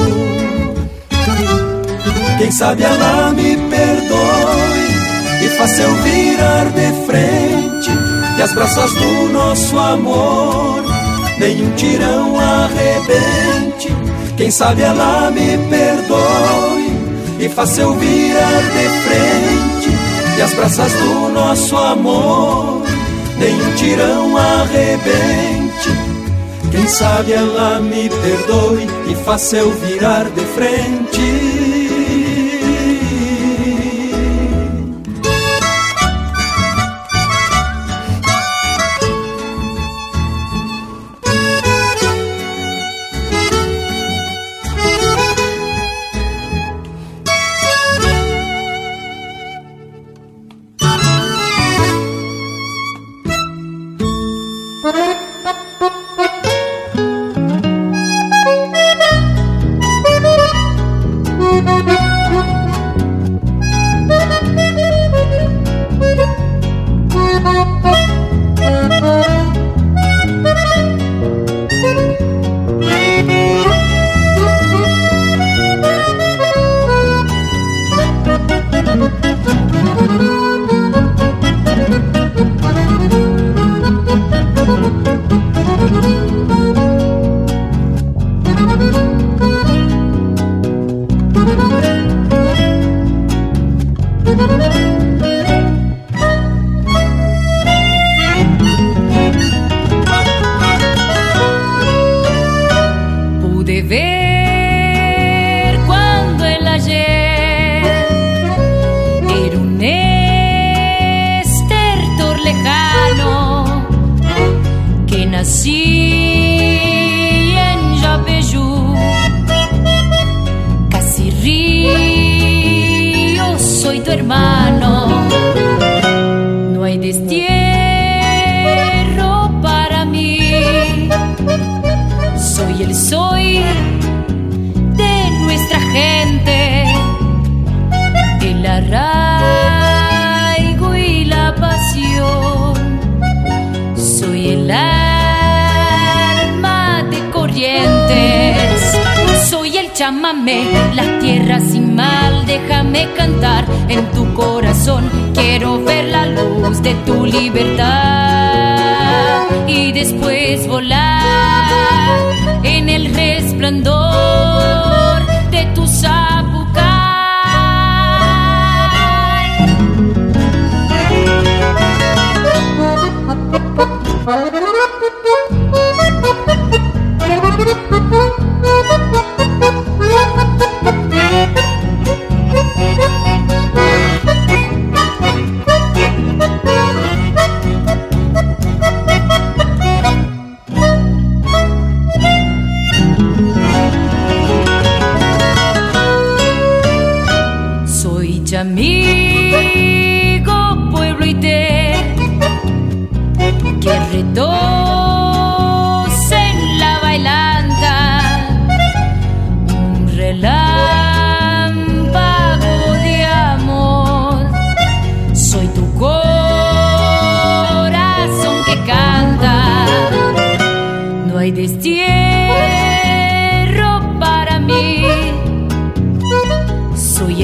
Quem sabe ela me perdoe e faça eu virar de frente e as braças do nosso amor nenhum tirão arrebente. Quem sabe ela me perdoe e faça eu virar de frente e as braças do nosso amor nenhum tirão arrebente. Quem sabe ela me perdoe e faça eu virar de frente.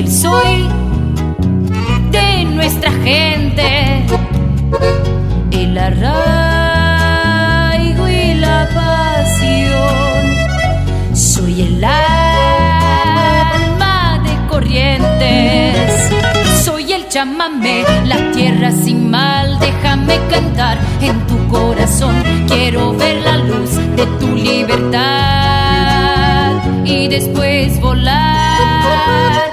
Soy de nuestra gente, el arraigo y la pasión. Soy el alma de corrientes, soy el chamamé, la tierra sin mal. Déjame cantar en tu corazón, quiero ver la luz de tu libertad y después volar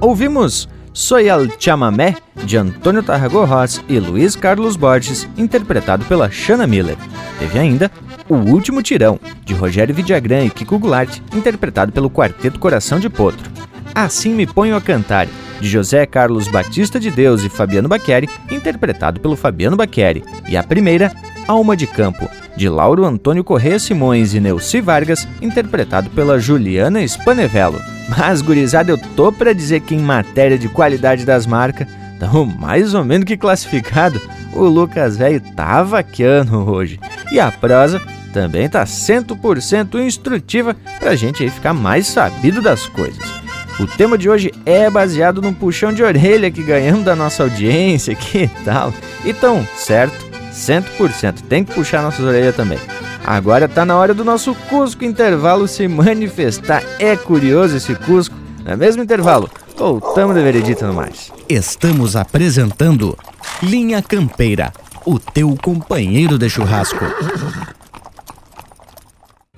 Ouvimos Soy el Chamamé, de Antônio Tarragó Ross e Luiz Carlos Borges, interpretado pela Shanna Miller. Teve ainda O Último Tirão, de Rogério Vidagrã e Kiko Goulart, interpretado pelo Quarteto Coração de Potro. Assim Me Ponho a Cantar, de José Carlos Batista de Deus e Fabiano Baqueri, interpretado pelo Fabiano Baqueri. E a primeira, Alma de Campo, de Lauro Antônio Corrêa Simões e Neuci Vargas, interpretado pela Juliana Spanevello. Mas, gurizada, eu tô pra dizer que em matéria de qualidade das marcas, tamo mais ou menos que classificado. O Lucas Velho tá vaqueando hoje. E a prosa também tá 100% instrutiva pra gente aí ficar mais sabido das coisas. O tema de hoje é baseado num puxão de orelha que ganhamos da nossa audiência, que tal? Então, certo, 100%, tem que puxar nossas orelhas também. Agora tá na hora do nosso Cusco Intervalo se manifestar. É curioso esse Cusco? Não é mesmo intervalo? Voltamos de veredita no mais. Estamos apresentando Linha Campeira, o teu companheiro de churrasco.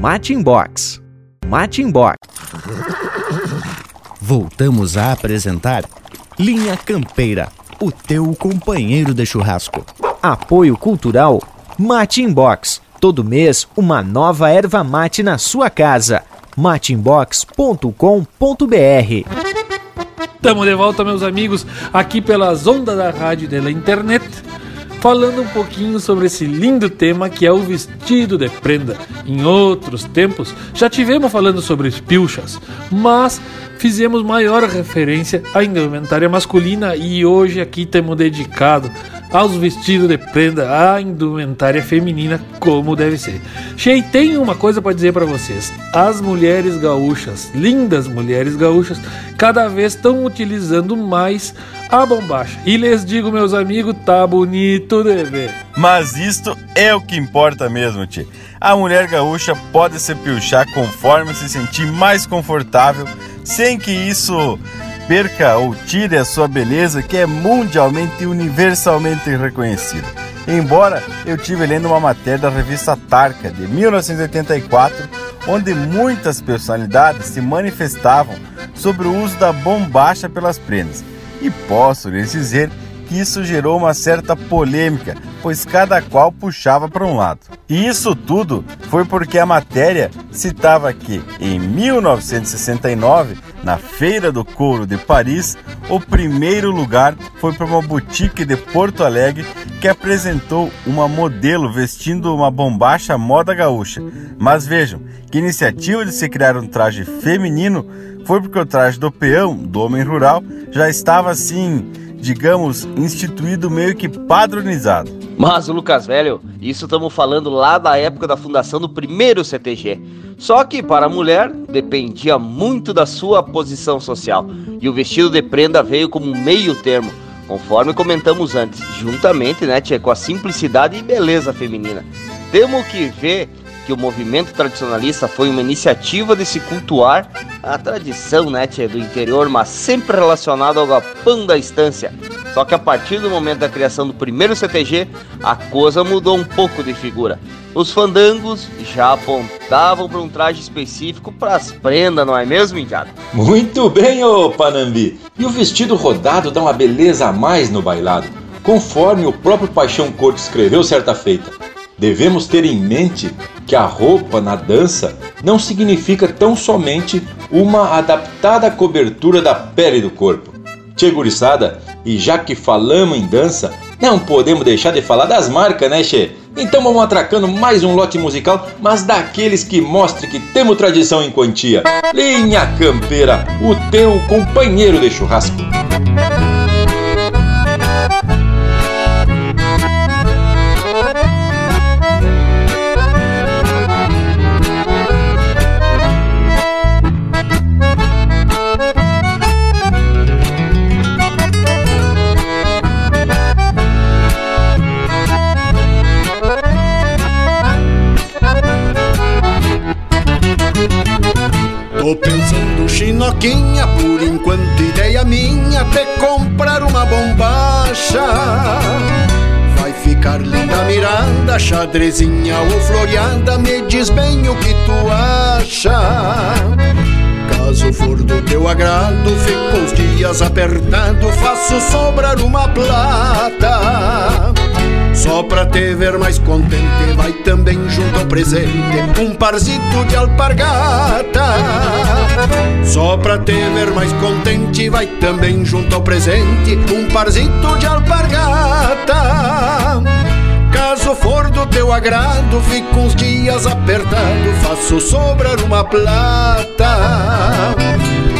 Mate Box. Mate Box. Voltamos a apresentar Linha Campeira, o teu companheiro de churrasco. Apoio Cultural Mate Box. Todo mês, uma nova erva mate na sua casa. mateinbox.com.br Estamos de volta, meus amigos, aqui pelas ondas da rádio e da internet, falando um pouquinho sobre esse lindo tema que é o vestido de prenda. Em outros tempos, já tivemos falando sobre os pilchas, mas fizemos maior referência à indumentária masculina e hoje aqui temos dedicado aos vestidos de prenda, à indumentária feminina, como deve ser. Chei, tem uma coisa para dizer para vocês. As mulheres gaúchas, lindas mulheres gaúchas, cada vez estão utilizando mais a bombacha. E lhes digo, meus amigos, tá bonito de ver. Mas isto é o que importa mesmo, tio. A mulher gaúcha pode se pilchar conforme se sentir mais confortável, sem que isso perca ou tire a sua beleza, que é mundialmente e universalmente reconhecida. Embora eu tive lendo uma matéria da revista Tarca de 1984, onde muitas personalidades se manifestavam sobre o uso da bombacha pelas prendas. E posso lhes dizer que isso gerou uma certa polêmica, pois cada qual puxava para um lado. E isso tudo foi porque a matéria citava que, em 1969, na Feira do Couro de Paris, o primeiro lugar foi para uma boutique de Porto Alegre que apresentou uma modelo vestindo uma bombacha moda gaúcha. Mas vejam, que iniciativa de se criar um traje feminino foi porque o traje do peão, do homem rural, já estava assim digamos, instituído meio que padronizado. Mas, Lucas Velho, isso estamos falando lá da época da fundação do primeiro CTG. Só que para a mulher dependia muito da sua posição social e o vestido de prenda veio como meio termo, conforme comentamos antes, juntamente, né, tia, com a simplicidade e beleza feminina. Temos que ver que o movimento tradicionalista foi uma iniciativa de se cultuar a tradição né, tia, do interior, mas sempre relacionado ao galpão da estância. Só que a partir do momento da criação do primeiro CTG, a coisa mudou um pouco de figura. Os fandangos já apontavam para um traje específico para as prendas, não é mesmo, Indiado? Muito bem, ô Panambi! E o vestido rodado dá uma beleza a mais no bailado, conforme o próprio Paixão Corto escreveu certa feita. Devemos ter em mente que a roupa na dança não significa tão somente uma adaptada cobertura da pele do corpo. Tchê guriçada, e já que falamos em dança, não podemos deixar de falar das marcas, né, Che? Então vamos atracando mais um lote musical, mas daqueles que mostre que temos tradição em quantia. Linha Campeira, o teu companheiro de churrasco. Tô pensando chinoquinha, por enquanto ideia minha Até comprar uma bombacha. Vai ficar linda mirada, xadrezinha ou floreada Me diz bem o que tu acha. Caso for do teu agrado, fico uns dias apertado Faço sobrar uma plata só pra te ver mais contente, vai também junto ao presente um parzito de alpargata. Só pra te ver mais contente, vai também junto ao presente um parzito de alpargata. Caso for do teu agrado, fico uns dias apertado, faço sobrar uma plata.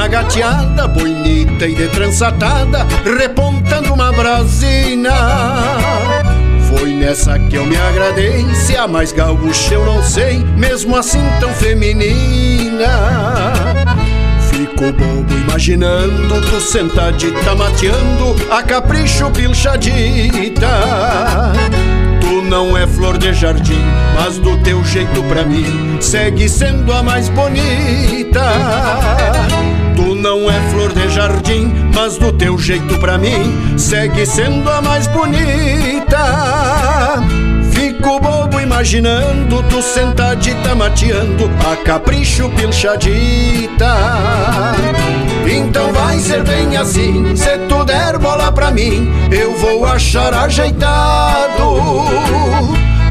na gateada, bonita e de trançatada, repontando uma brasina. Foi nessa que eu me agradei, se a mais gaúcha eu não sei, mesmo assim tão feminina. Fico bobo imaginando tu sentadita mateando a capricho pilchadita. Tu não é flor de jardim, mas do teu jeito pra mim segue sendo a mais bonita. Não é flor de jardim, mas do teu jeito pra mim segue sendo a mais bonita. Fico bobo imaginando tu sentadita mateando a capricho pilchadita. Então vai ser bem assim, se tu der bola pra mim, eu vou achar ajeitado.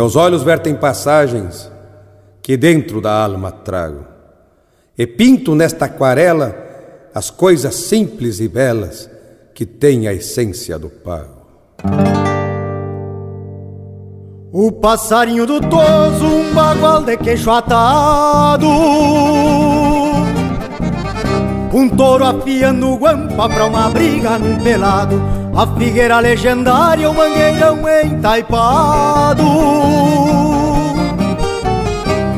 Meus olhos vertem passagens que dentro da alma trago. E pinto nesta aquarela as coisas simples e belas que têm a essência do pago. O passarinho do toso, um bagual de queixo atado Um touro afiando guampa pra uma briga num pelado A figueira legendária, o mangueirão entaipado.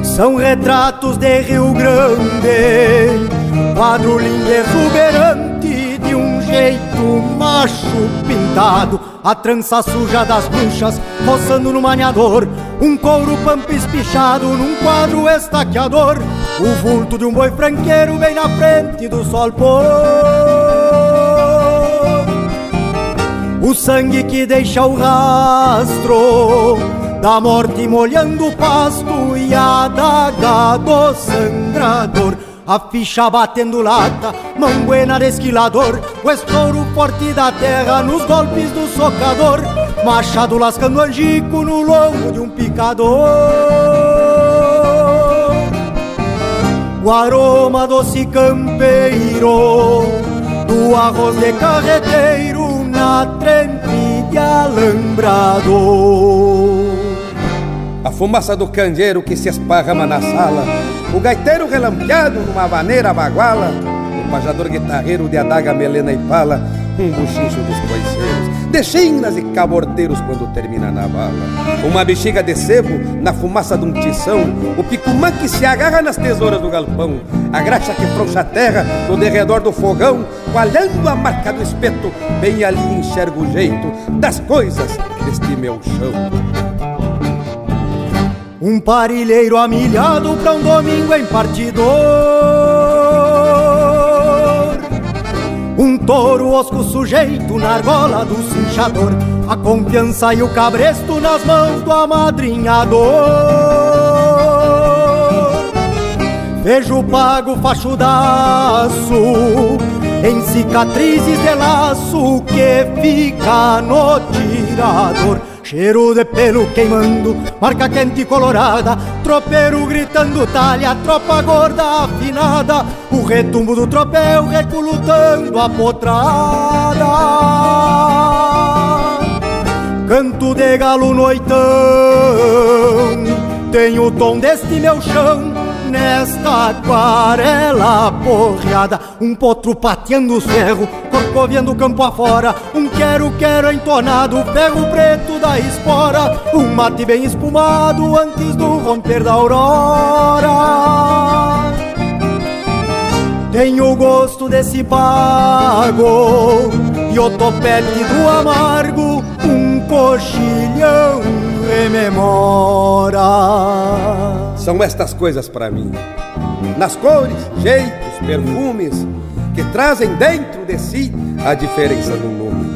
São retratos de Rio Grande Quadro lindo exuberante de um jeito macho pintado. A trança suja das bruxas roçando no maniador, um couro pampa espichado num quadro estaqueador, o vulto de um boi franqueiro bem na frente do sol pôr. O sangue que deixa o rastro da morte molhando o pasto e a daga do sangrador a ficha batendo lata, manguena de esquilador, o estouro forte da terra nos golpes do socador, machado lascando angico no lombo de um picador. O aroma doce campeiro do arroz de carreteiro na trempe de alambrador. A fumaça do candeeiro que se esparrama na sala, o gaiteiro relampeado numa vaneira baguala, o pajador guitarreiro de adaga, melena e pala, um buchincho dos coiceiros, de chinas e cabordeiros quando termina na bala. Uma bexiga de sebo na fumaça de um tição, o picumã que se agarra nas tesouras do galpão, a graxa que frouxa a terra no derredor do fogão, coalhando a marca do espeto, bem ali enxergo o jeito das coisas deste meu chão. Um parilheiro amilhado pra um domingo em partidor Touro osco sujeito na argola do cinchador. A confiança e o cabresto nas mãos do amadrinhador. Vejo pago fachudaço Em cicatrizes de laço que fica no tirador Cheiro de pelo queimando, marca quente colorada, tropeiro gritando talha, tropa gorda afinada, o retumbo do tropel reculutando a potrada. Canto de galo noitão, tem o tom deste meu chão, nesta aquarela porreada, um potro pateando o ferro, corcoviando campo afora, um quero-quero entonado, ferro preto da espora, um mate bem espumado antes do romper da aurora. Tenho o gosto desse pago e o topete do amargo, um coxilhão rememora. São estas coisas para mim, nas cores, jeitos, perfumes, que trazem dentro de si a diferença do nome.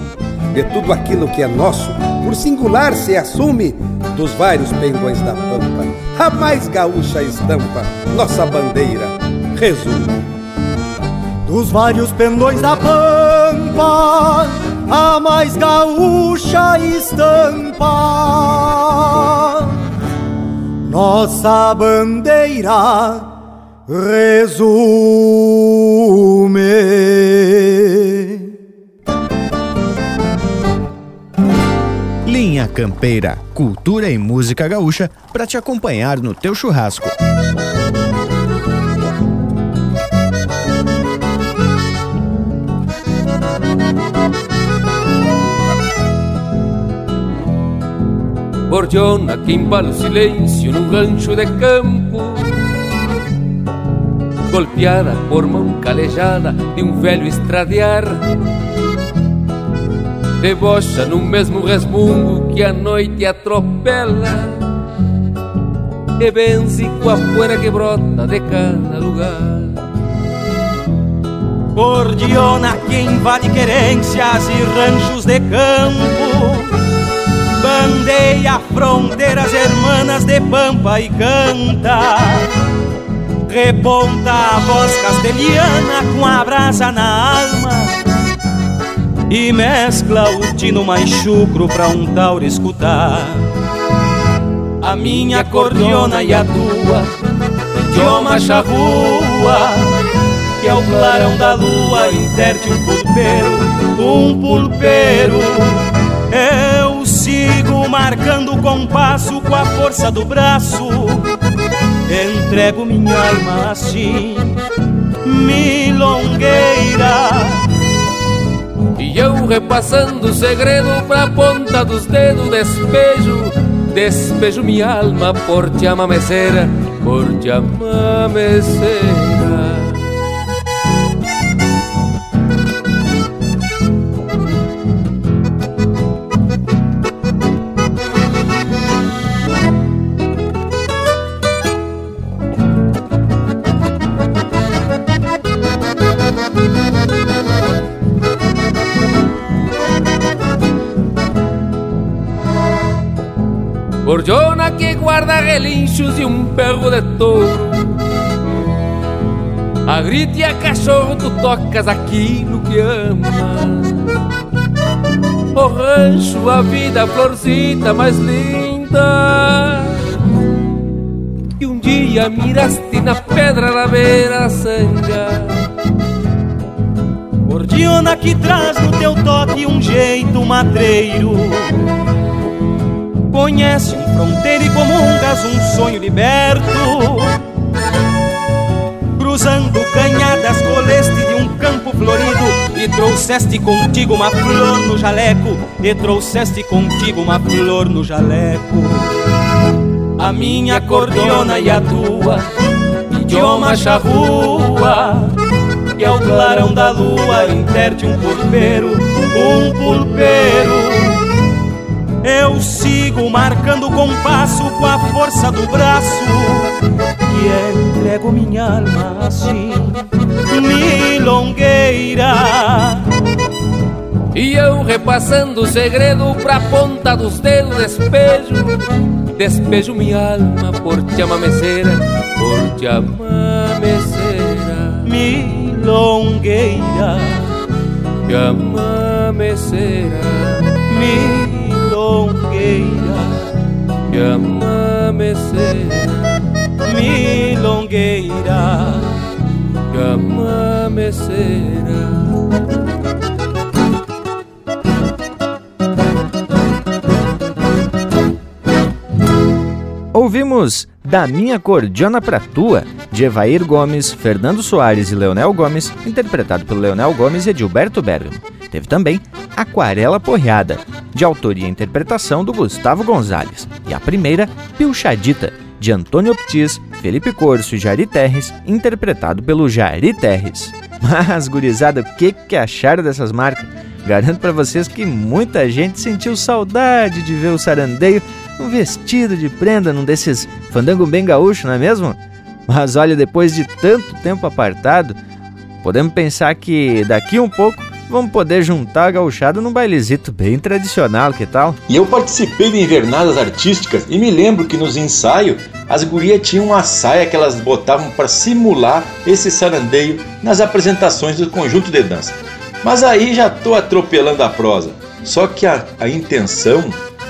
De tudo aquilo que é nosso, por singular se assume dos vários pendões da pampa, a mais gaúcha estampa, nossa bandeira, resume. Dos vários pendões da pampa, a mais gaúcha estampa, nossa bandeira resume. Linha Campeira, cultura e música gaúcha para te acompanhar no teu churrasco. Bordiona que embala o silêncio num rancho de campo Golpeada por mão calejada de um velho estradear Debocha no mesmo resmungo que a noite atropela. E benze com a poeira que brota de cada lugar. Bordiona que invade querências e ranchos de campo. Bandeia fronteiras hermanas de pampa e canta Reponta a voz castelhana com a brasa na alma E mescla o tino mais chucro pra um tauro escutar a minha cordiona e a tua, idioma charrua, que é o clarão da lua interte um pulpeiro, um pulpeiro. Eu sigo marcando o compasso com a força do braço, entrego minha alma assim, milongueira. E eu repassando o segredo pra ponta dos dedos despejo Despejo minha alma por te amamecera, por te amamecera. Relinchos e um perro de touro. A grite e a cachorro tu tocas aquilo que ama. O rancho, a vida, a florcita mais linda. E um dia miraste na pedra na beira da sanga Gordiona que traz no teu toque um jeito matreiro Conhece um fronteira e comungas um sonho liberto. Cruzando canhadas coleste de um campo florido E trouxeste contigo uma flor no jaleco E trouxeste contigo uma flor no jaleco. A minha cordiona e a tua Idioma charrua Que é o clarão da lua Interte um pulpeiro, um pulpeiro eu sigo marcando o compasso com a força do braço Que entrego minha alma assim Milongueira. E eu repassando o segredo pra ponta dos dedos despejo Despejo minha alma por te amamecera Por te amamecera Milongueira. Te amamecera Milongueira milongueira Chama meceira Milongueira Chama meceira Ouvimos Da Minha Cordiona Pra Tua, de Evair Gomes, Fernando Soares e Leonel Gomes, interpretado pelo Leonel Gomes e Edilberto Bergamo. Teve também Aquarela Porreada, de autoria e interpretação do Gustavo Gonzalez. E a primeira, Pilchadita, de Antônio Optis, Felipe Corso e Jari Terres, interpretado pelo Jari Terres. Mas, gurizada, o que, que acharam dessas marcas? Garanto para vocês que muita gente sentiu saudade de ver o sarandeio um vestido de prenda num desses fandango bem gaúcho, não é mesmo? Mas olha, depois de tanto tempo apartado, podemos pensar que daqui um pouco vamos poder juntar a gauchada num bailezito bem tradicional, que tal? E eu participei de invernadas artísticas e me lembro que nos ensaios as gurias tinham uma saia que elas botavam para simular esse sarandeio nas apresentações do conjunto de dança. Mas aí já tô atropelando a prosa. Só que a, a intenção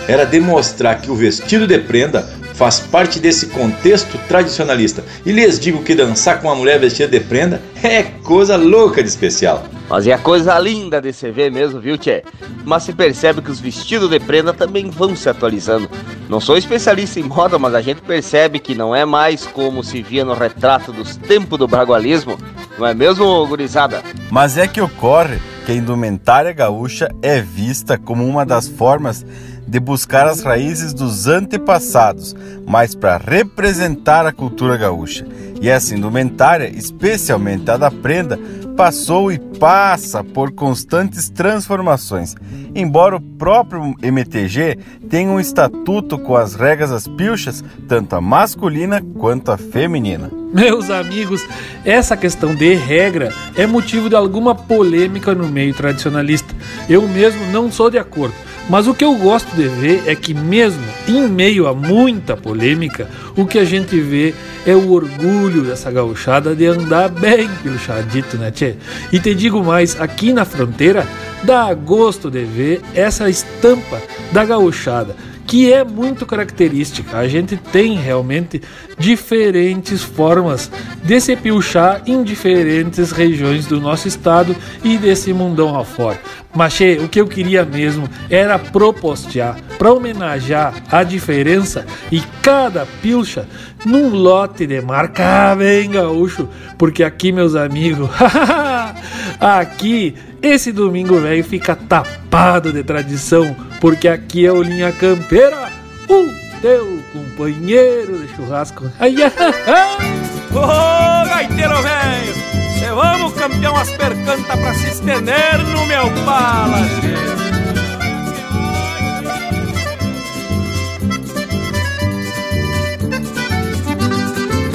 era demonstrar que o vestido de prenda faz parte desse contexto tradicionalista. E lhes digo que dançar com uma mulher vestida de prenda é coisa louca de especial. Mas é coisa linda de se ver mesmo, viu, Tchê? Mas se percebe que os vestidos de prenda também vão se atualizando. Não sou especialista em moda, mas a gente percebe que não é mais como se via no retrato dos tempos do bragualismo. Não é mesmo, gurizada? Mas é que ocorre que a indumentária gaúcha é vista como uma das formas de buscar as raízes dos antepassados, mas para representar a cultura gaúcha. E essa indumentária, especialmente a da prenda, passou e passa por constantes transformações. Embora o próprio MTG tenha um estatuto com as regras das pilchas, tanto a masculina quanto a feminina. Meus amigos, essa questão de regra é motivo de alguma polêmica no meio tradicionalista. Eu mesmo não sou de acordo. Mas o que eu gosto de ver é que, mesmo em meio a muita polêmica, o que a gente vê é o orgulho dessa gauchada de andar bem pilchadito, né, tchê? E te digo mais, aqui na fronteira, dá gosto de ver essa estampa da gauchada, que é muito característica. A gente tem realmente diferentes formas de se pilchar em diferentes regiões do nosso estado e desse mundão afora. Mas che, o que eu queria mesmo era propostear, para homenagear a diferença e cada pilcha num lote de marca bem gaúcho, porque aqui, meus amigos, aqui esse domingo velho fica tapado de tradição, porque aqui é o Linha Campeira, o teu companheiro de churrasco. Ai, ai, Ô, oh, gaiteiro velho! Levamos campeão as percantas pra se estender no meu pala,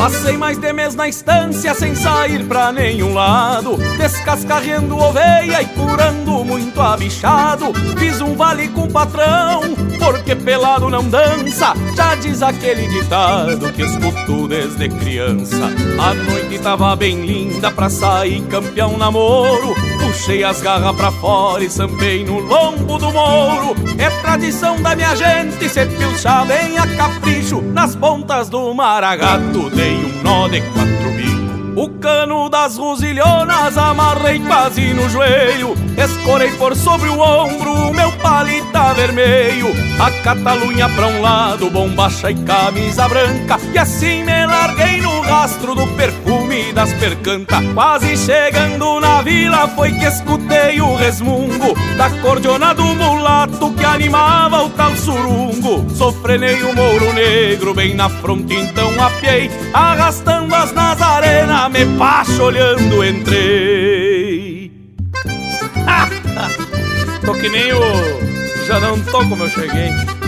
Passei mais de mês na estância sem sair pra nenhum lado. Descascarreando oveia e curando muito abichado Fiz um vale com o patrão, porque pelado não dança. Já diz aquele ditado que escuto desde criança. A noite tava bem linda pra sair campeão namoro Puxei as garras pra fora e sambei no lombo do mouro. É tradição da minha gente se pilchar bem a capricho. Nas pontas do maragato dei um nó de quatro o cano das rosilhonas amarrei quase no joelho Escorei por sobre o ombro o meu palita vermelho. A Catalunha pra um lado, bombacha e camisa branca E assim me larguei no rastro do perfume das percantas. Quase chegando na vila foi que escutei o resmungo Da cordiona do mulato que animava o tal surungo. Sofrenei o mouro negro bem na fronte então apiei Arrastando as nazarenas me passo olhando entrei. tô que nem o. Já não tô como eu cheguei.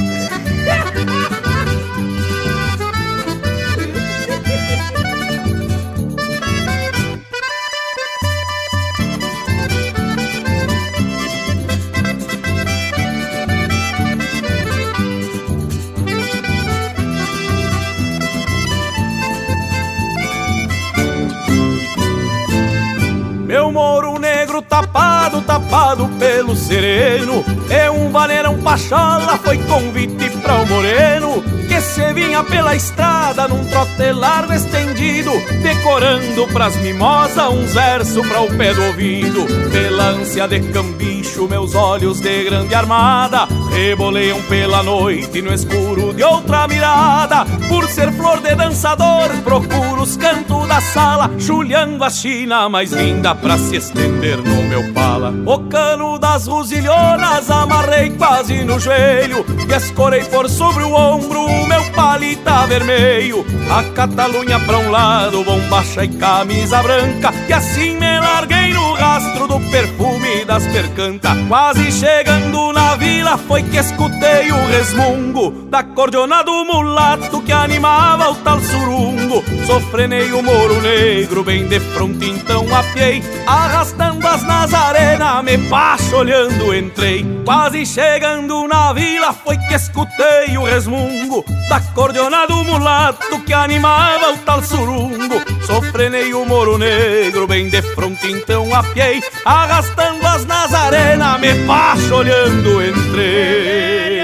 Tapado, tapado pelo sereno. É um vaneirão pachola, foi convite pra o moreno Que se vinha pela estrada num trote largo estendido Decorando pras mimosas uns versos pra o pé do ouvido. Pela ânsia de cambicho, meus olhos de grande armada Reboleiam pela noite no escuro de outra mirada. Por ser flor de dançador, procuro os cantos da sala Juliando a China mais linda pra se estender no meu pala. O cano das rosilhonas amarrei quase no joelho E escorei por sobre o ombro meu palita vermelho. A Catalunha pra um lado, bombacha e camisa branca. E assim me larguei rastro do perfume das percantas Quase chegando na vila foi que escutei o resmungo Da cordiona do mulato que animava o tal surungo. Sofrenei o moro negro bem de fronte então apiei Arrastando as nazarenas me passo olhando entrei. Quase chegando na vila foi que escutei o resmungo Da cordiona do mulato que animava o tal surungo. Sofrenei o moro negro bem de fronte então apiei Arrastando as nazarenas me passo olhando entrei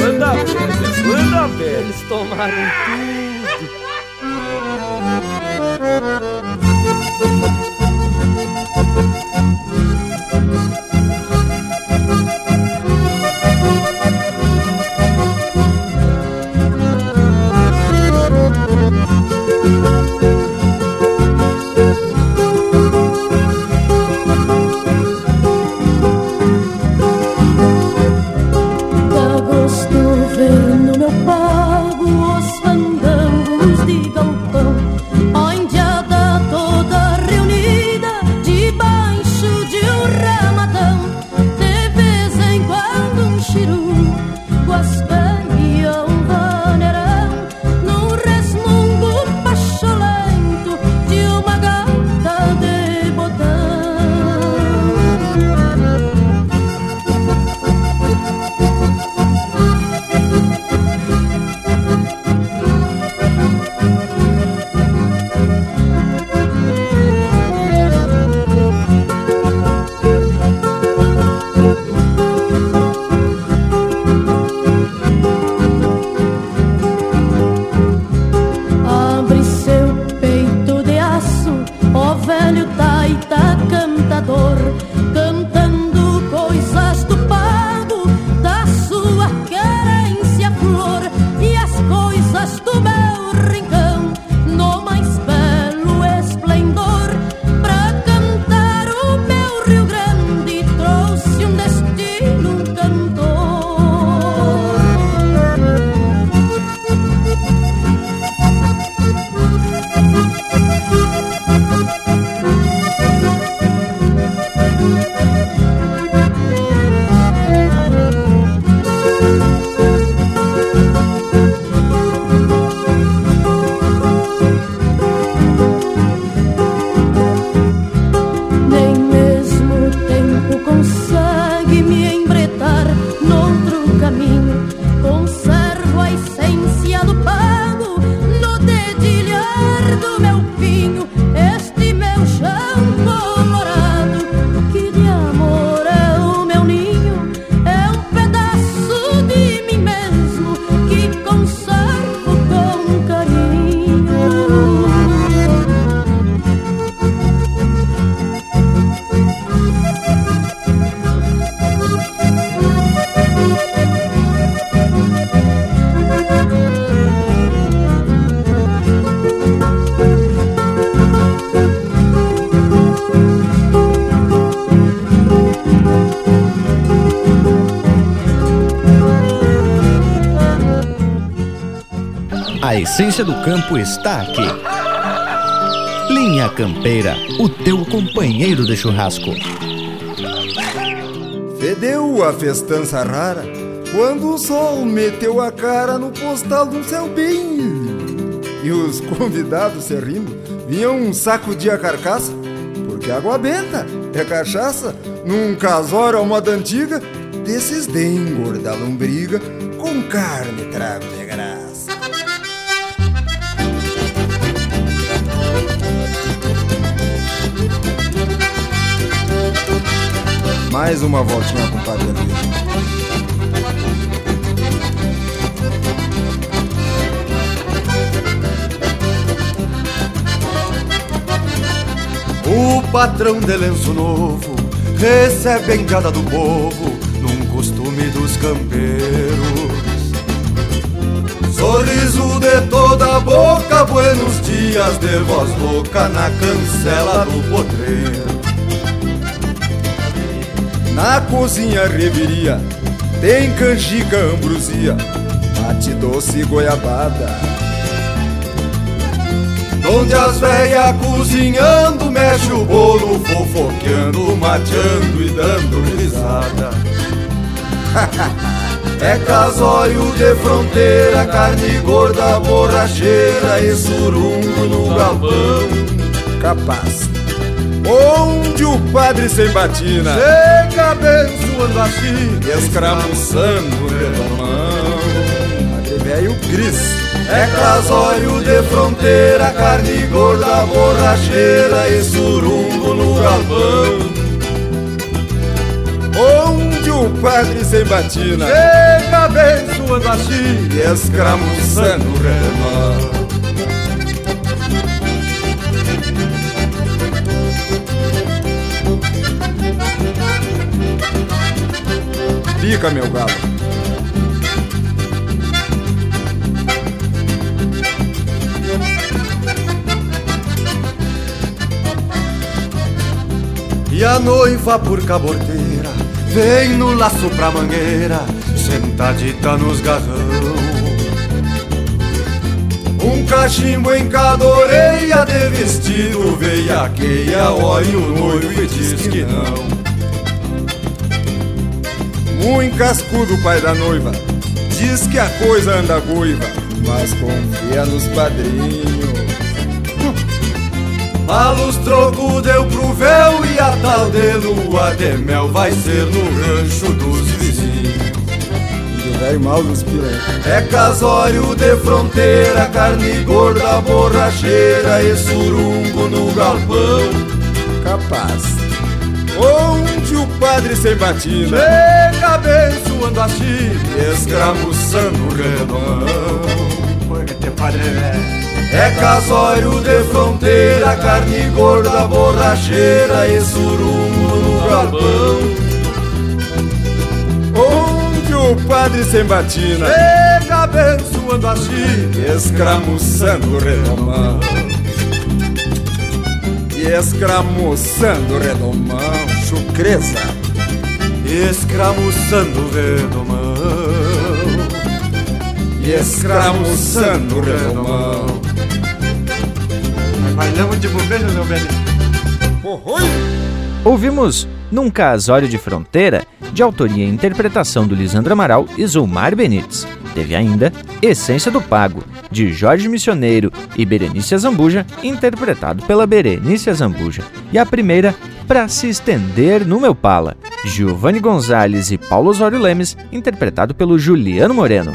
Manda velha, manda Eles tomaram tudo. Essência do campo está aqui. Linha Campeira, o teu companheiro de churrasco. Fedeu a festança rara quando o sol meteu a cara no postal um céu bem. E os convidados se rindo vinham um de a carcaça, porque água benta é cachaça num casório à moda antiga desses de engordar lombriga com carne trago de graça. Mais uma voltinha com o O patrão de lenço novo recebe a enjada do povo num costume dos campeiros. Sorriso de toda a boca, buenos dias de voz louca na cancela do potreiro. Na cozinha reviria tem canjica, ambrosia, mate doce e goiabada. Onde as velhas cozinhando mexe o bolo, fofoqueando, mateando e dando risada. é casório de fronteira, carne gorda, borracheira e surungo no galpão. Capaz. Onde o padre sem batina chega abençoando a China, escramuçando de mão. Padre velho Cris. É casório de fronteira, carne gorda, borracheira e surungo no galpão. Onde o padre sem batina chega abençoando a China escramuçando o remão. Fica, meu galo. E a noiva por caborteira vem no laço pra mangueira, sentadita nos garrão. Um cachimbo em cada orelha de vestido veiaqueia, olha o noivo e diz que não. Muito cascudo, pai da noiva, diz que a coisa anda goiva, mas confia nos padrinhos. A luz troco deu pro véu e a tal de lua de mel vai ser no rancho dos vizinhos. Do velho mal dos piranha. É casório de fronteira, carne gorda, borracheira e surungo no galpão. Capaz. Onde o padre sem batina. Chega abençoando a Chile, escramuçando o padre é. É casório de fronteira, carne gorda, borracheira e surungo no galpão. Onde o padre sem batina? Chega abençoando a China, escramuçando o redomão. E escramuçando o redomão, chucreza. Escramuçando o redomão. E escramuçando o redomão. Bailamos de bobeira, meu velho. Ouvimos Num Casório de Fronteira, de autoria e interpretação do Lisandro Amaral e Zulmar Benites. Teve ainda Essência do Pago, de Jorge Missioneiro e Berenice Zambuja, interpretado pela Berenice Zambuja. E a primeira, Pra Se Estender no Meu Pala, Giovanni Gonzalez e Paulo Osório Lemes, interpretado pelo Juliano Moreno.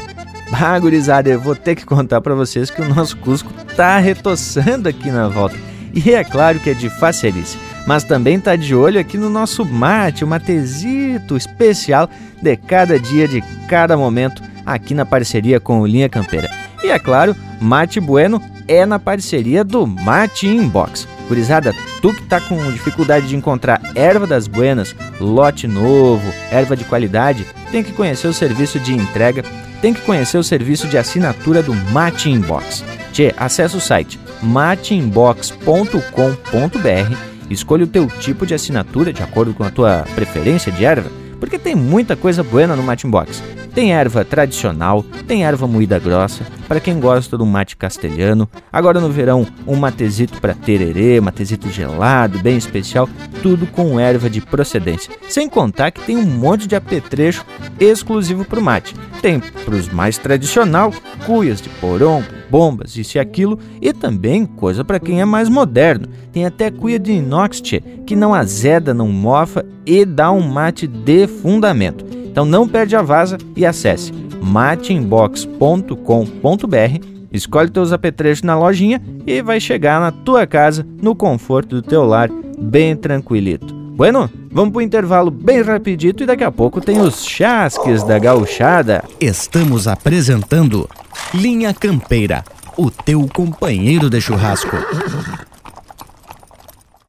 Ah, gurizada, eu vou ter que contar para vocês que o nosso Cusco tá retoçando aqui na volta. E é claro que é de facerice, mas também tá de olho aqui no nosso mate, o matezito especial de cada dia, de cada momento, aqui na parceria com o Linha Campeira. E é claro, Mate Bueno é na parceria do Mate Inbox. Gurizada, tu que tá com dificuldade de encontrar erva das buenas, lote novo, erva de qualidade, tem que conhecer o serviço de entrega tem que conhecer o serviço de assinatura do Mate Inbox. Tchê, acesse o site mateinbox.com.br, escolha o teu tipo de assinatura de acordo com a tua preferência de erva, porque tem muita coisa boa no Mate Inbox. Tem erva tradicional, tem erva moída grossa, para quem gosta do mate castelhano. Agora no verão, um matezito para tererê, matezito gelado, bem especial, tudo com erva de procedência. Sem contar que tem um monte de apetrecho exclusivo para o mate. Tem para os mais tradicional, cuias de porão, bombas, isso e aquilo, e também coisa para quem é mais moderno. Tem até cuia de inox tchê, que não azeda, não mofa e dá um mate de fundamento. Então não perde a vaza e acesse mateinbox.com.br, escolhe teus apetrechos na lojinha e vai chegar na tua casa no conforto do teu lar, bem tranquilito. Bueno, vamos pro intervalo bem rapidito e daqui a pouco tem os chasques da gauchada. Estamos apresentando Linha Campeira, o teu companheiro de churrasco.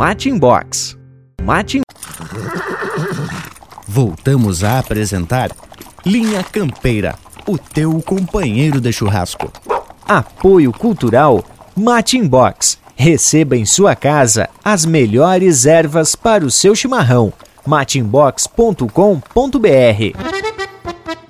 Mate Box. Mate Voltamos a apresentar Linha Campeira, o teu companheiro de churrasco. Apoio Cultural Mate Box. Receba em sua casa as melhores ervas para o seu chimarrão. mateinbox.com.br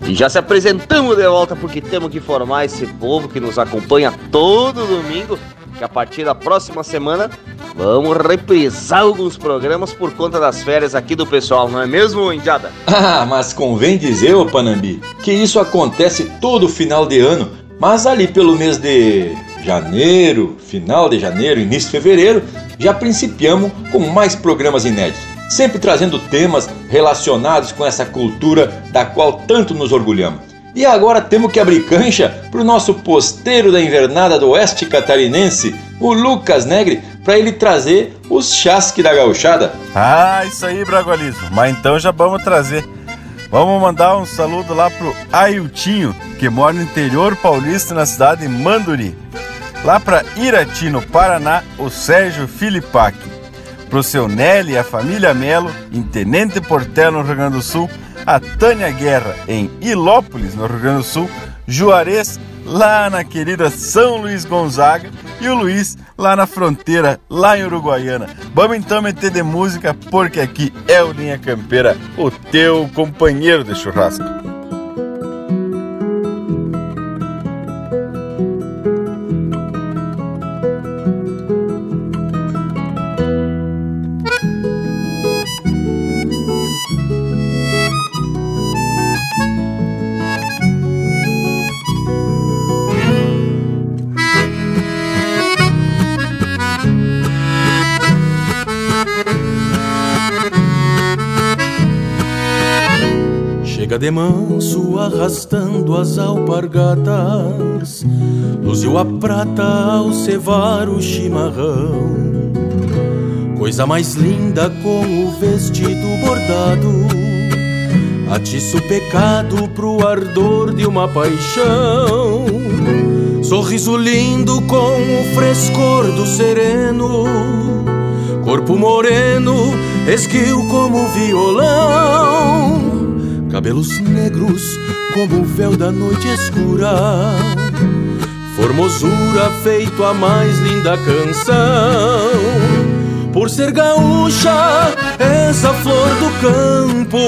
E já se apresentamos de volta porque temos que informar esse povo que nos acompanha todo domingo que a partir da próxima semana vamos reprisar alguns programas por conta das férias aqui do pessoal, não é mesmo, Indiada? Ah, mas convém dizer, ô Panambi, que isso acontece todo final de ano, mas ali pelo mês de janeiro, final de janeiro, início de fevereiro, já principiamos com mais programas inéditos, sempre trazendo temas relacionados com essa cultura da qual tanto nos orgulhamos. E agora temos que abrir cancha para o nosso posteiro da invernada do oeste catarinense, o Lucas Negre, para ele trazer os chasque da gauchada. Ah, isso aí, Bragualizo. Mas então já vamos trazer. Vamos mandar um saludo lá pro Ailtinho, que mora no interior paulista, na cidade de Manduri. Lá para Irati, no Paraná, o Sérgio Filipac. Pro seu Nelly e a família Melo, em Tenente Portela, no Rio Grande do Sul, a Tânia Guerra em Ilópolis, no Rio Grande do Sul, Juarez lá na querida São Luís Gonzaga e o Luiz lá na fronteira, lá em Uruguaiana. Vamos então meter de música porque aqui é o Linha Campeira, o teu companheiro de churrasco. De manso arrastando as alpargatas. Luziu a prata ao cevar o chimarrão. Coisa mais linda com o vestido bordado. Atiça o pecado pro ardor de uma paixão. Sorriso lindo com o frescor do sereno. Corpo moreno, esguio como violão Cabelos negros como o véu da noite escura. Formosura feito a mais linda canção. Por ser gaúcha, essa flor do campo.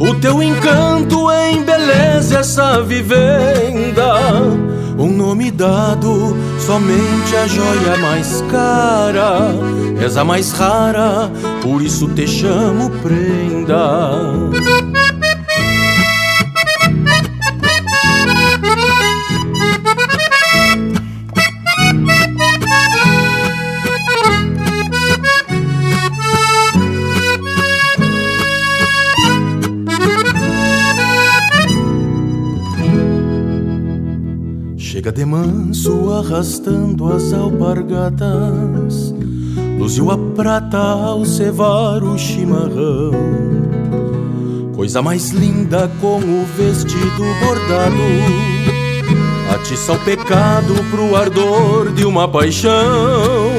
O teu encanto embeleza essa vivenda. Um nome dado, somente a joia mais cara. És a mais rara, por isso te chamo prenda de manso arrastando as alpargatas Luziu a prata ao cevar o chimarrão. Coisa mais linda com o vestido bordado Atiça o pecado pro ardor de uma paixão.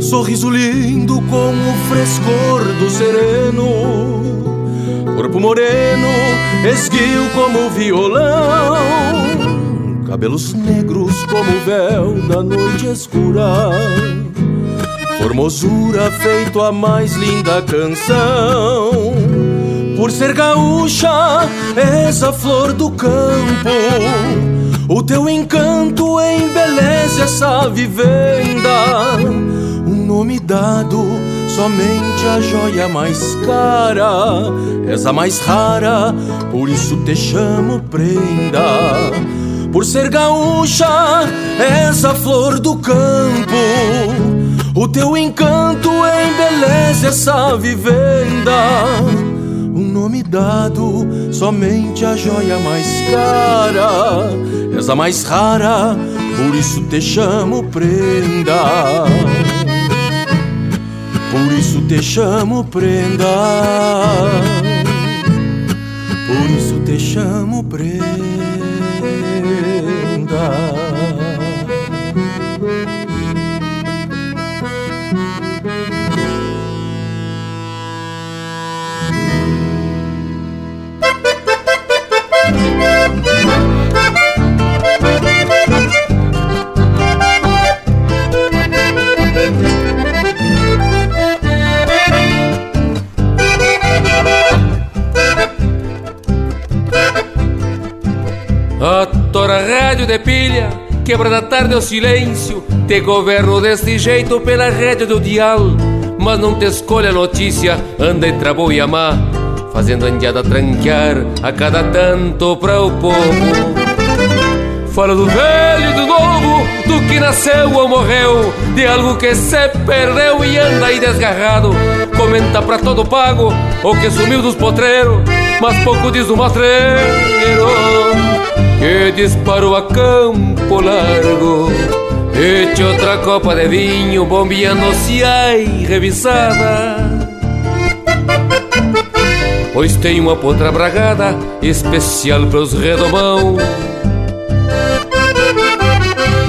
Sorriso lindo com o frescor do sereno Corpo moreno, esguio como violão Cabelos negros como véu da noite escura. Formosura feito a mais linda canção. Por ser gaúcha, essa flor do campo. O teu encanto embeleza essa vivenda. Um nome dado, somente a joia mais cara. És a mais rara, por isso te chamo prenda Por ser gaúcha, essa flor do campo o teu encanto embeleza essa vivenda. Um nome dado, somente a joia mais cara. És a mais rara, por isso te chamo prenda. Por isso te chamo prenda. Por isso te chamo prenda. Rádio de pilha, quebra da tarde o silêncio, te governo deste jeito pela rede do dial. Mas não te escolha a notícia, anda entre a boa e a má, fazendo a indiada tranquear a cada tanto para o povo. Fala do velho e do novo, do que nasceu ou morreu, de algo que se perdeu e anda aí desgarrado. Comenta pra todo pago o que sumiu dos potreiros, mas pouco diz do mostreiro que disparou a campo largo. Eche outra copa de vinho, bombeando-se ai revisada. Pois tem uma potra bragada especial para os redomão.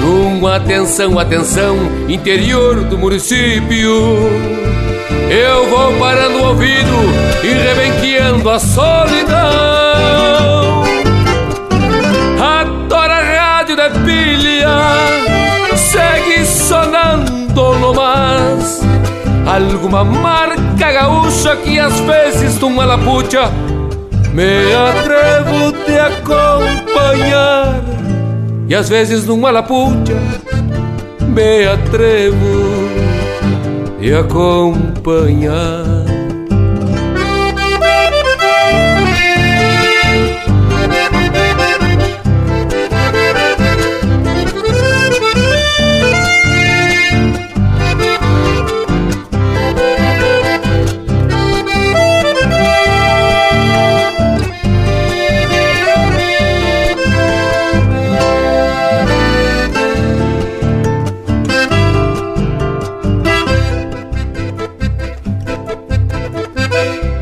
Uma atenção, atenção, interior do município. Eu vou parando o ouvido e rebenqueando a solidão. Pilha segue sonando no mas. Alguma marca gaúcha que às vezes numa lapucha me atrevo te acompanhar. E às vezes numa lapucha me atrevo te acompanhar.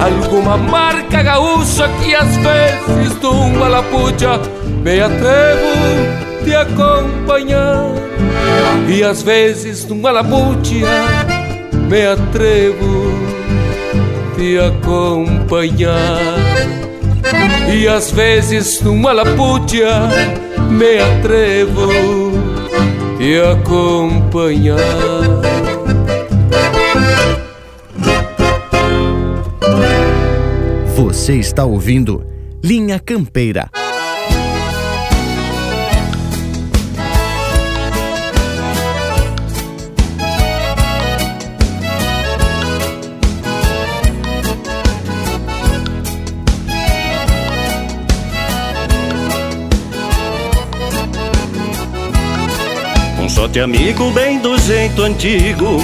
Alguma marca gaúcha que às vezes numa lapucha me atrevo te acompanhar E às vezes numa lapucha me atrevo te acompanhar E às vezes numa lapucha me atrevo te acompanhar Você está ouvindo Linha Campeira. Um Sorte amigo bem do jeito antigo,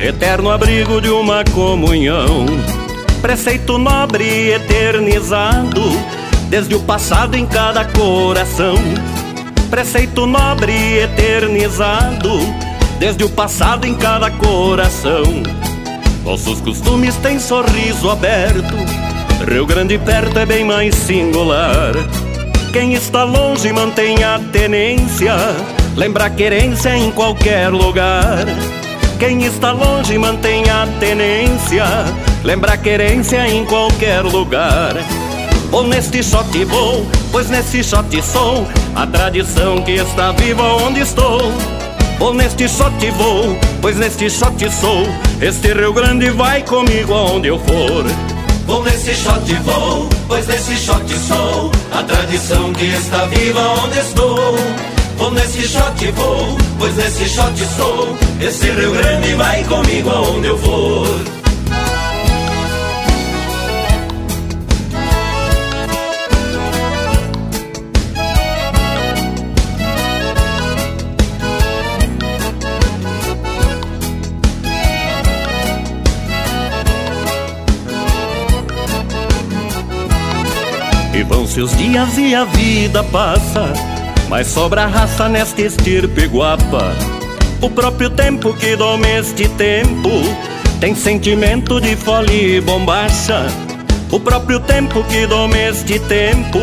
eterno abrigo de uma comunhão. Preceito nobre eternizado, desde o passado em cada coração. Preceito nobre eternizado, desde o passado em cada coração. Nossos costumes têm sorriso aberto, Rio Grande perto é bem mais singular. Quem está longe mantém a tenência, lembra a querência em qualquer lugar. Quem está longe mantém a tenência, lembra querência em qualquer lugar. Ou neste shot vou, pois nesse shot sou. A tradição que está viva onde estou. Ou neste shot vou, pois neste shot sou. Este Rio Grande vai comigo aonde eu for. Vou nesse shot vou, pois nesse shot sou. A tradição que está viva onde estou. Vou nesse shot vou, pois nesse shot sou. Esse Rio Grande vai comigo aonde eu for Os dias e a vida passa Mas sobra raça nesta estirpe guapa O próprio tempo que doma este tempo Tem sentimento de folia e bombacha. O próprio tempo que doma este tempo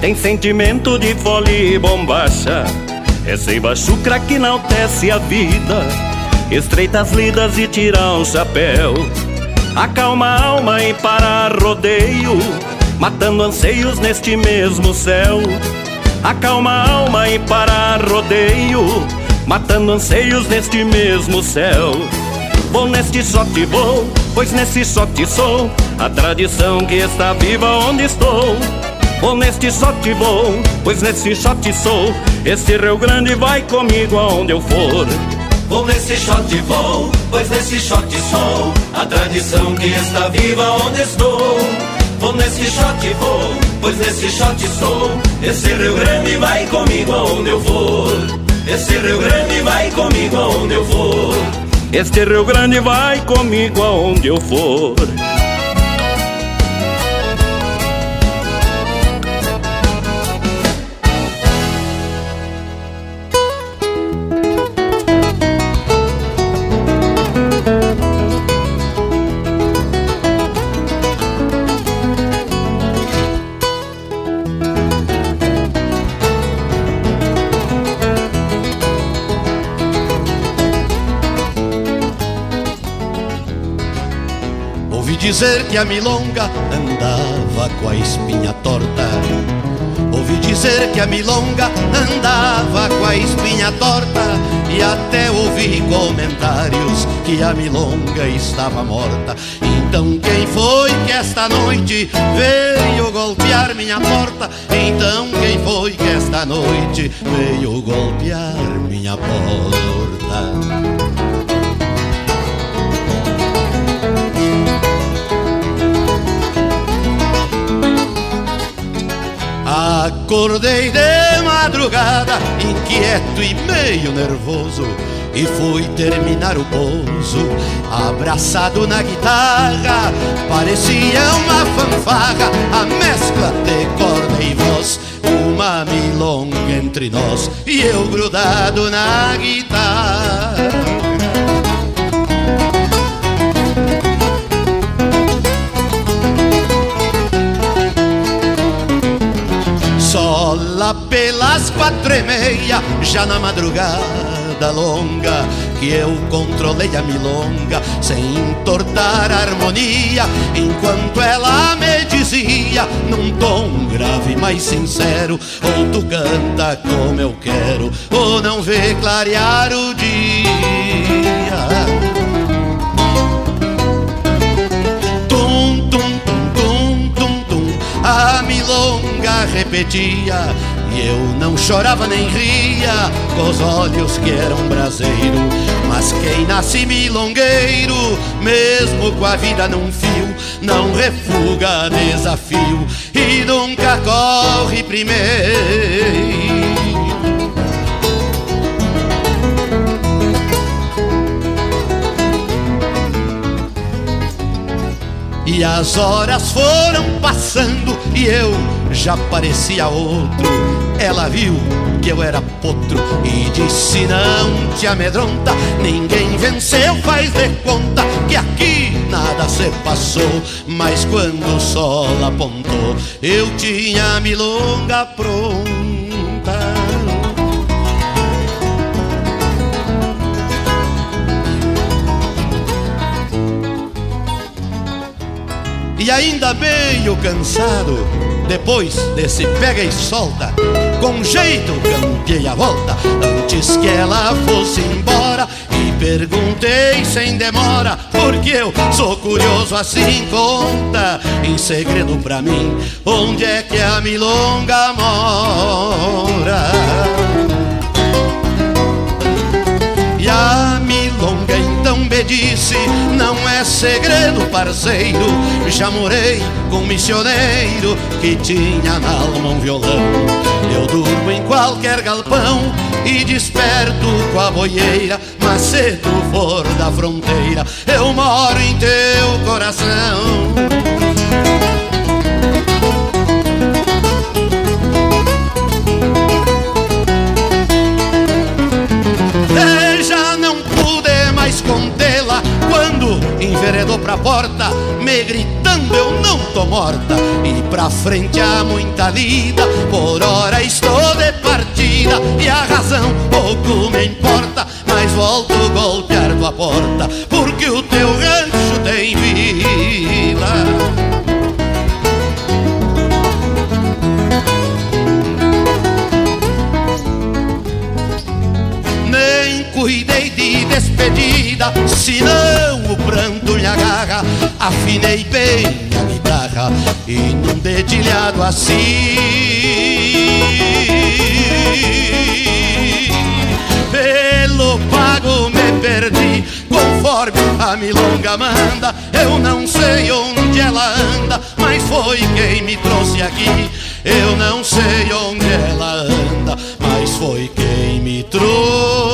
Tem sentimento de folia e bombacha. É seiva chucra que enaltece a vida Estreita as lidas e tira o chapéu. Acalma a alma e para rodeio matando anseios neste mesmo céu. Acalma a alma e para rodeio, matando anseios neste mesmo céu. Vou neste sorte vou, pois nesse sorte sou a tradição que está viva onde estou. Vou neste sorte vou, pois nesse shot sou Este Rio Grande vai comigo aonde eu for Vou nesse shot vou, pois nesse shot sou A tradição que está viva onde estou Vou nesse shot vou, pois nesse shot sou. Esse Rio Grande vai comigo aonde eu for Esse Rio Grande vai comigo aonde eu for Este Rio Grande vai comigo aonde eu for dizer que a milonga andava com a espinha torta. Ouvi dizer que a milonga andava com a espinha torta. E até ouvi comentários que a milonga estava morta. Então quem foi que esta noite veio golpear minha porta? Então quem foi que esta noite veio golpear minha porta? Acordei de madrugada, inquieto e meio nervoso, e fui terminar o pouso, abraçado na guitarra. Parecia uma fanfarra, a mescla de corda e voz, uma milonga entre nós e eu grudado na guitarra. Pelas quatro e meia, já na madrugada longa, que eu controlei a milonga sem entortar a harmonia, enquanto ela me dizia num tom grave mas sincero: ou tu canta como eu quero, ou não vê clarear o dia. Tum, tum, tum, tum, tum, a milonga repetia e eu não chorava nem ria com os olhos que eram braseiro. Mas quem nasce milongueiro, mesmo com a vida num fio, não refuga desafio e nunca corre primeiro. E as horas foram passando e eu já parecia outro. Ela viu que eu era potro e disse: Não te amedronta, ninguém venceu, faz de conta que aqui nada se passou. Mas quando o sol apontou, eu tinha a milonga pronta. E ainda meio cansado, depois desse pega e solta, com jeito campeei a volta, antes que ela fosse embora. E perguntei sem demora, porque eu sou curioso assim conta, em segredo pra mim, onde é que a milonga mora. E a milonga então me disse: Não é segredo, parceiro. Já morei com um missioneiro que tinha na alma um violão. Eu durmo em qualquer galpão e desperto com a boieira. Mas se tu for da fronteira, eu moro em teu coração. Enveredou pra porta, me gritando eu não tô morta. E pra frente há muita lida, por hora estou de partida. E a razão pouco me importa, mas volto golpear tua porta, porque o teu rancho tem vila. Cuidei de despedida, senão o pranto lhe agarra. Afinei bem a guitarra e num dedilhado assim. Pelo pago me perdi, conforme a milonga manda. Eu não sei onde ela anda, mas foi quem me trouxe aqui. Eu não sei onde ela anda, mas foi quem me trouxe.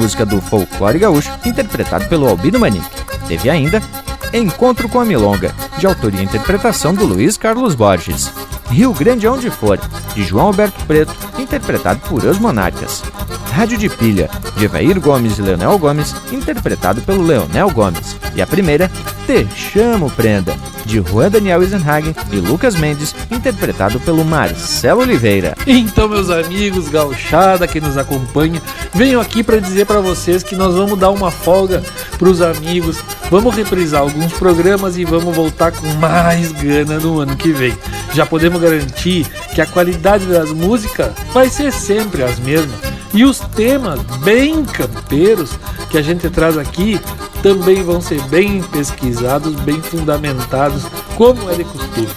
Música do folclore gaúcho, interpretado pelo Albino Manique. Teve ainda Encontro com a Milonga, de autoria e interpretação do Luiz Carlos Borges. Rio Grande Onde For, de João Alberto Preto, interpretado por Os Monarcas. Rádio de Pilha, de Evair Gomes e Leonel Gomes, interpretado pelo Leonel Gomes. E a primeira, Te Chamo Prenda, de Juan Daniel Eisenhagen e Lucas Mendes, interpretado pelo Marcelo Oliveira. Então, meus amigos, gauchada que nos acompanha, venho aqui para dizer para vocês que nós vamos dar uma folga para os amigos, vamos reprisar alguns programas e vamos voltar com mais gana no ano que vem. Já podemos garantir que a qualidade das músicas vai ser sempre as mesmas. E os temas bem campeiros que a gente traz aqui também vão ser bem pesquisados, bem fundamentados, como é de costume.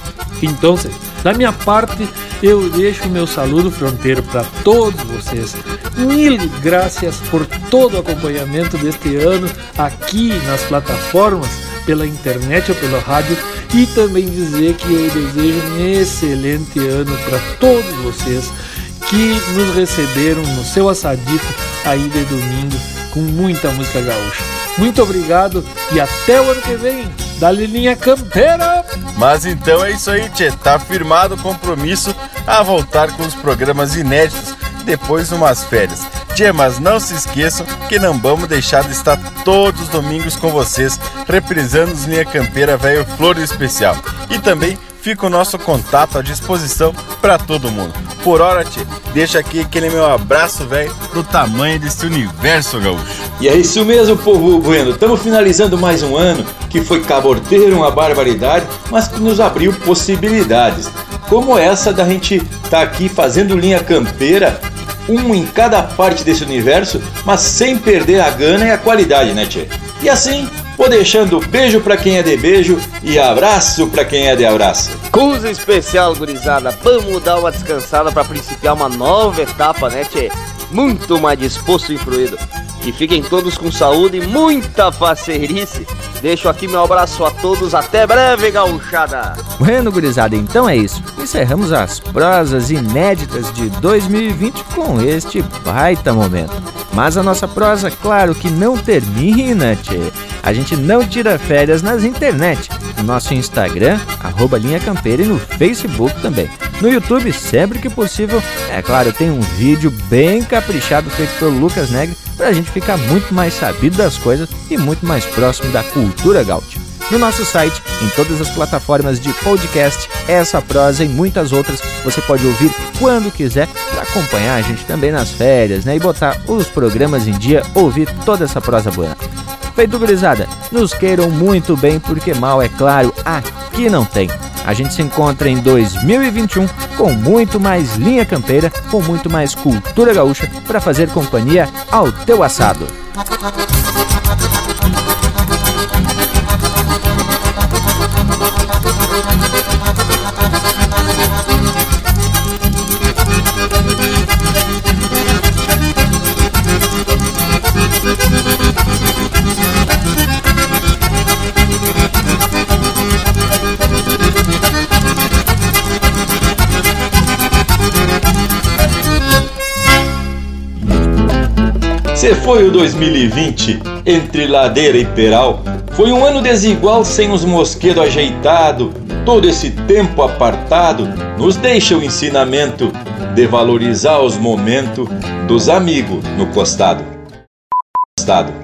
Então, da minha parte, eu deixo o meu saludo fronteiro para todos vocês. Mil graças por todo o acompanhamento deste ano aqui nas plataformas, pela internet ou pelo rádio e também dizer que eu desejo um excelente ano para todos vocês que nos receberam no seu assadito aí de domingo com muita música gaúcha. Muito obrigado e até o ano que vem. da linha campeira! Mas então é isso aí, Tchê. Tá firmado o compromisso a voltar com os programas inéditos depois de umas férias. Tchê, mas não se esqueçam que não vamos deixar de estar todos os domingos com vocês, reprisando os Linha Campeira Velho Flor Especial. E também fica o nosso contato à disposição para todo mundo. Por hora, Tchê, deixa aqui aquele meu abraço, velho, pro tamanho desse universo gaúcho. E é isso mesmo, povo bueno. Estamos finalizando mais um ano que foi caborteiro, uma barbaridade, mas que nos abriu possibilidades. Como essa da gente estar tá aqui fazendo linha campeira, um em cada parte desse universo, mas sem perder a gana e a qualidade, né, Tchê? E assim, vou deixando beijo para quem é de beijo e abraço para quem é de abraço. Coisa especial, gurizada. Vamos dar uma descansada para principiar uma nova etapa, né, Tchê? Muito mais disposto e fluido. E fiquem todos com saúde e muita facerice. Deixo aqui meu abraço a todos. Até breve, gauchada. Bueno, gurizada, então é isso. Encerramos as prosas inéditas de 2020 com este baita momento. Mas a nossa prosa, claro que não termina, tchê. A gente não tira férias nas internet. No nosso Instagram, arroba Linha Campeira e no Facebook também. No YouTube, sempre que possível, é claro, tem um vídeo bem caprichado feito pelo Lucas Negre para a gente ficar muito mais sabido das coisas e muito mais próximo da cultura gaúcha. No nosso site, em todas as plataformas de podcast, essa prosa e muitas outras você pode ouvir quando quiser para acompanhar a gente também nas férias, né? E botar os programas em dia, ouvir toda essa prosa boa. Feito, gurizada, nos queiram muito bem, porque mal, é claro, aqui não tem. A gente se encontra em 2021 com muito mais linha campeira, com muito mais cultura gaúcha para fazer companhia ao teu assado. Se foi o 2020 entre ladeira e peral, foi um ano desigual sem os mosquedos ajeitado. Todo esse tempo apartado nos deixa o ensinamento de valorizar os momentos dos amigos no costado. costado.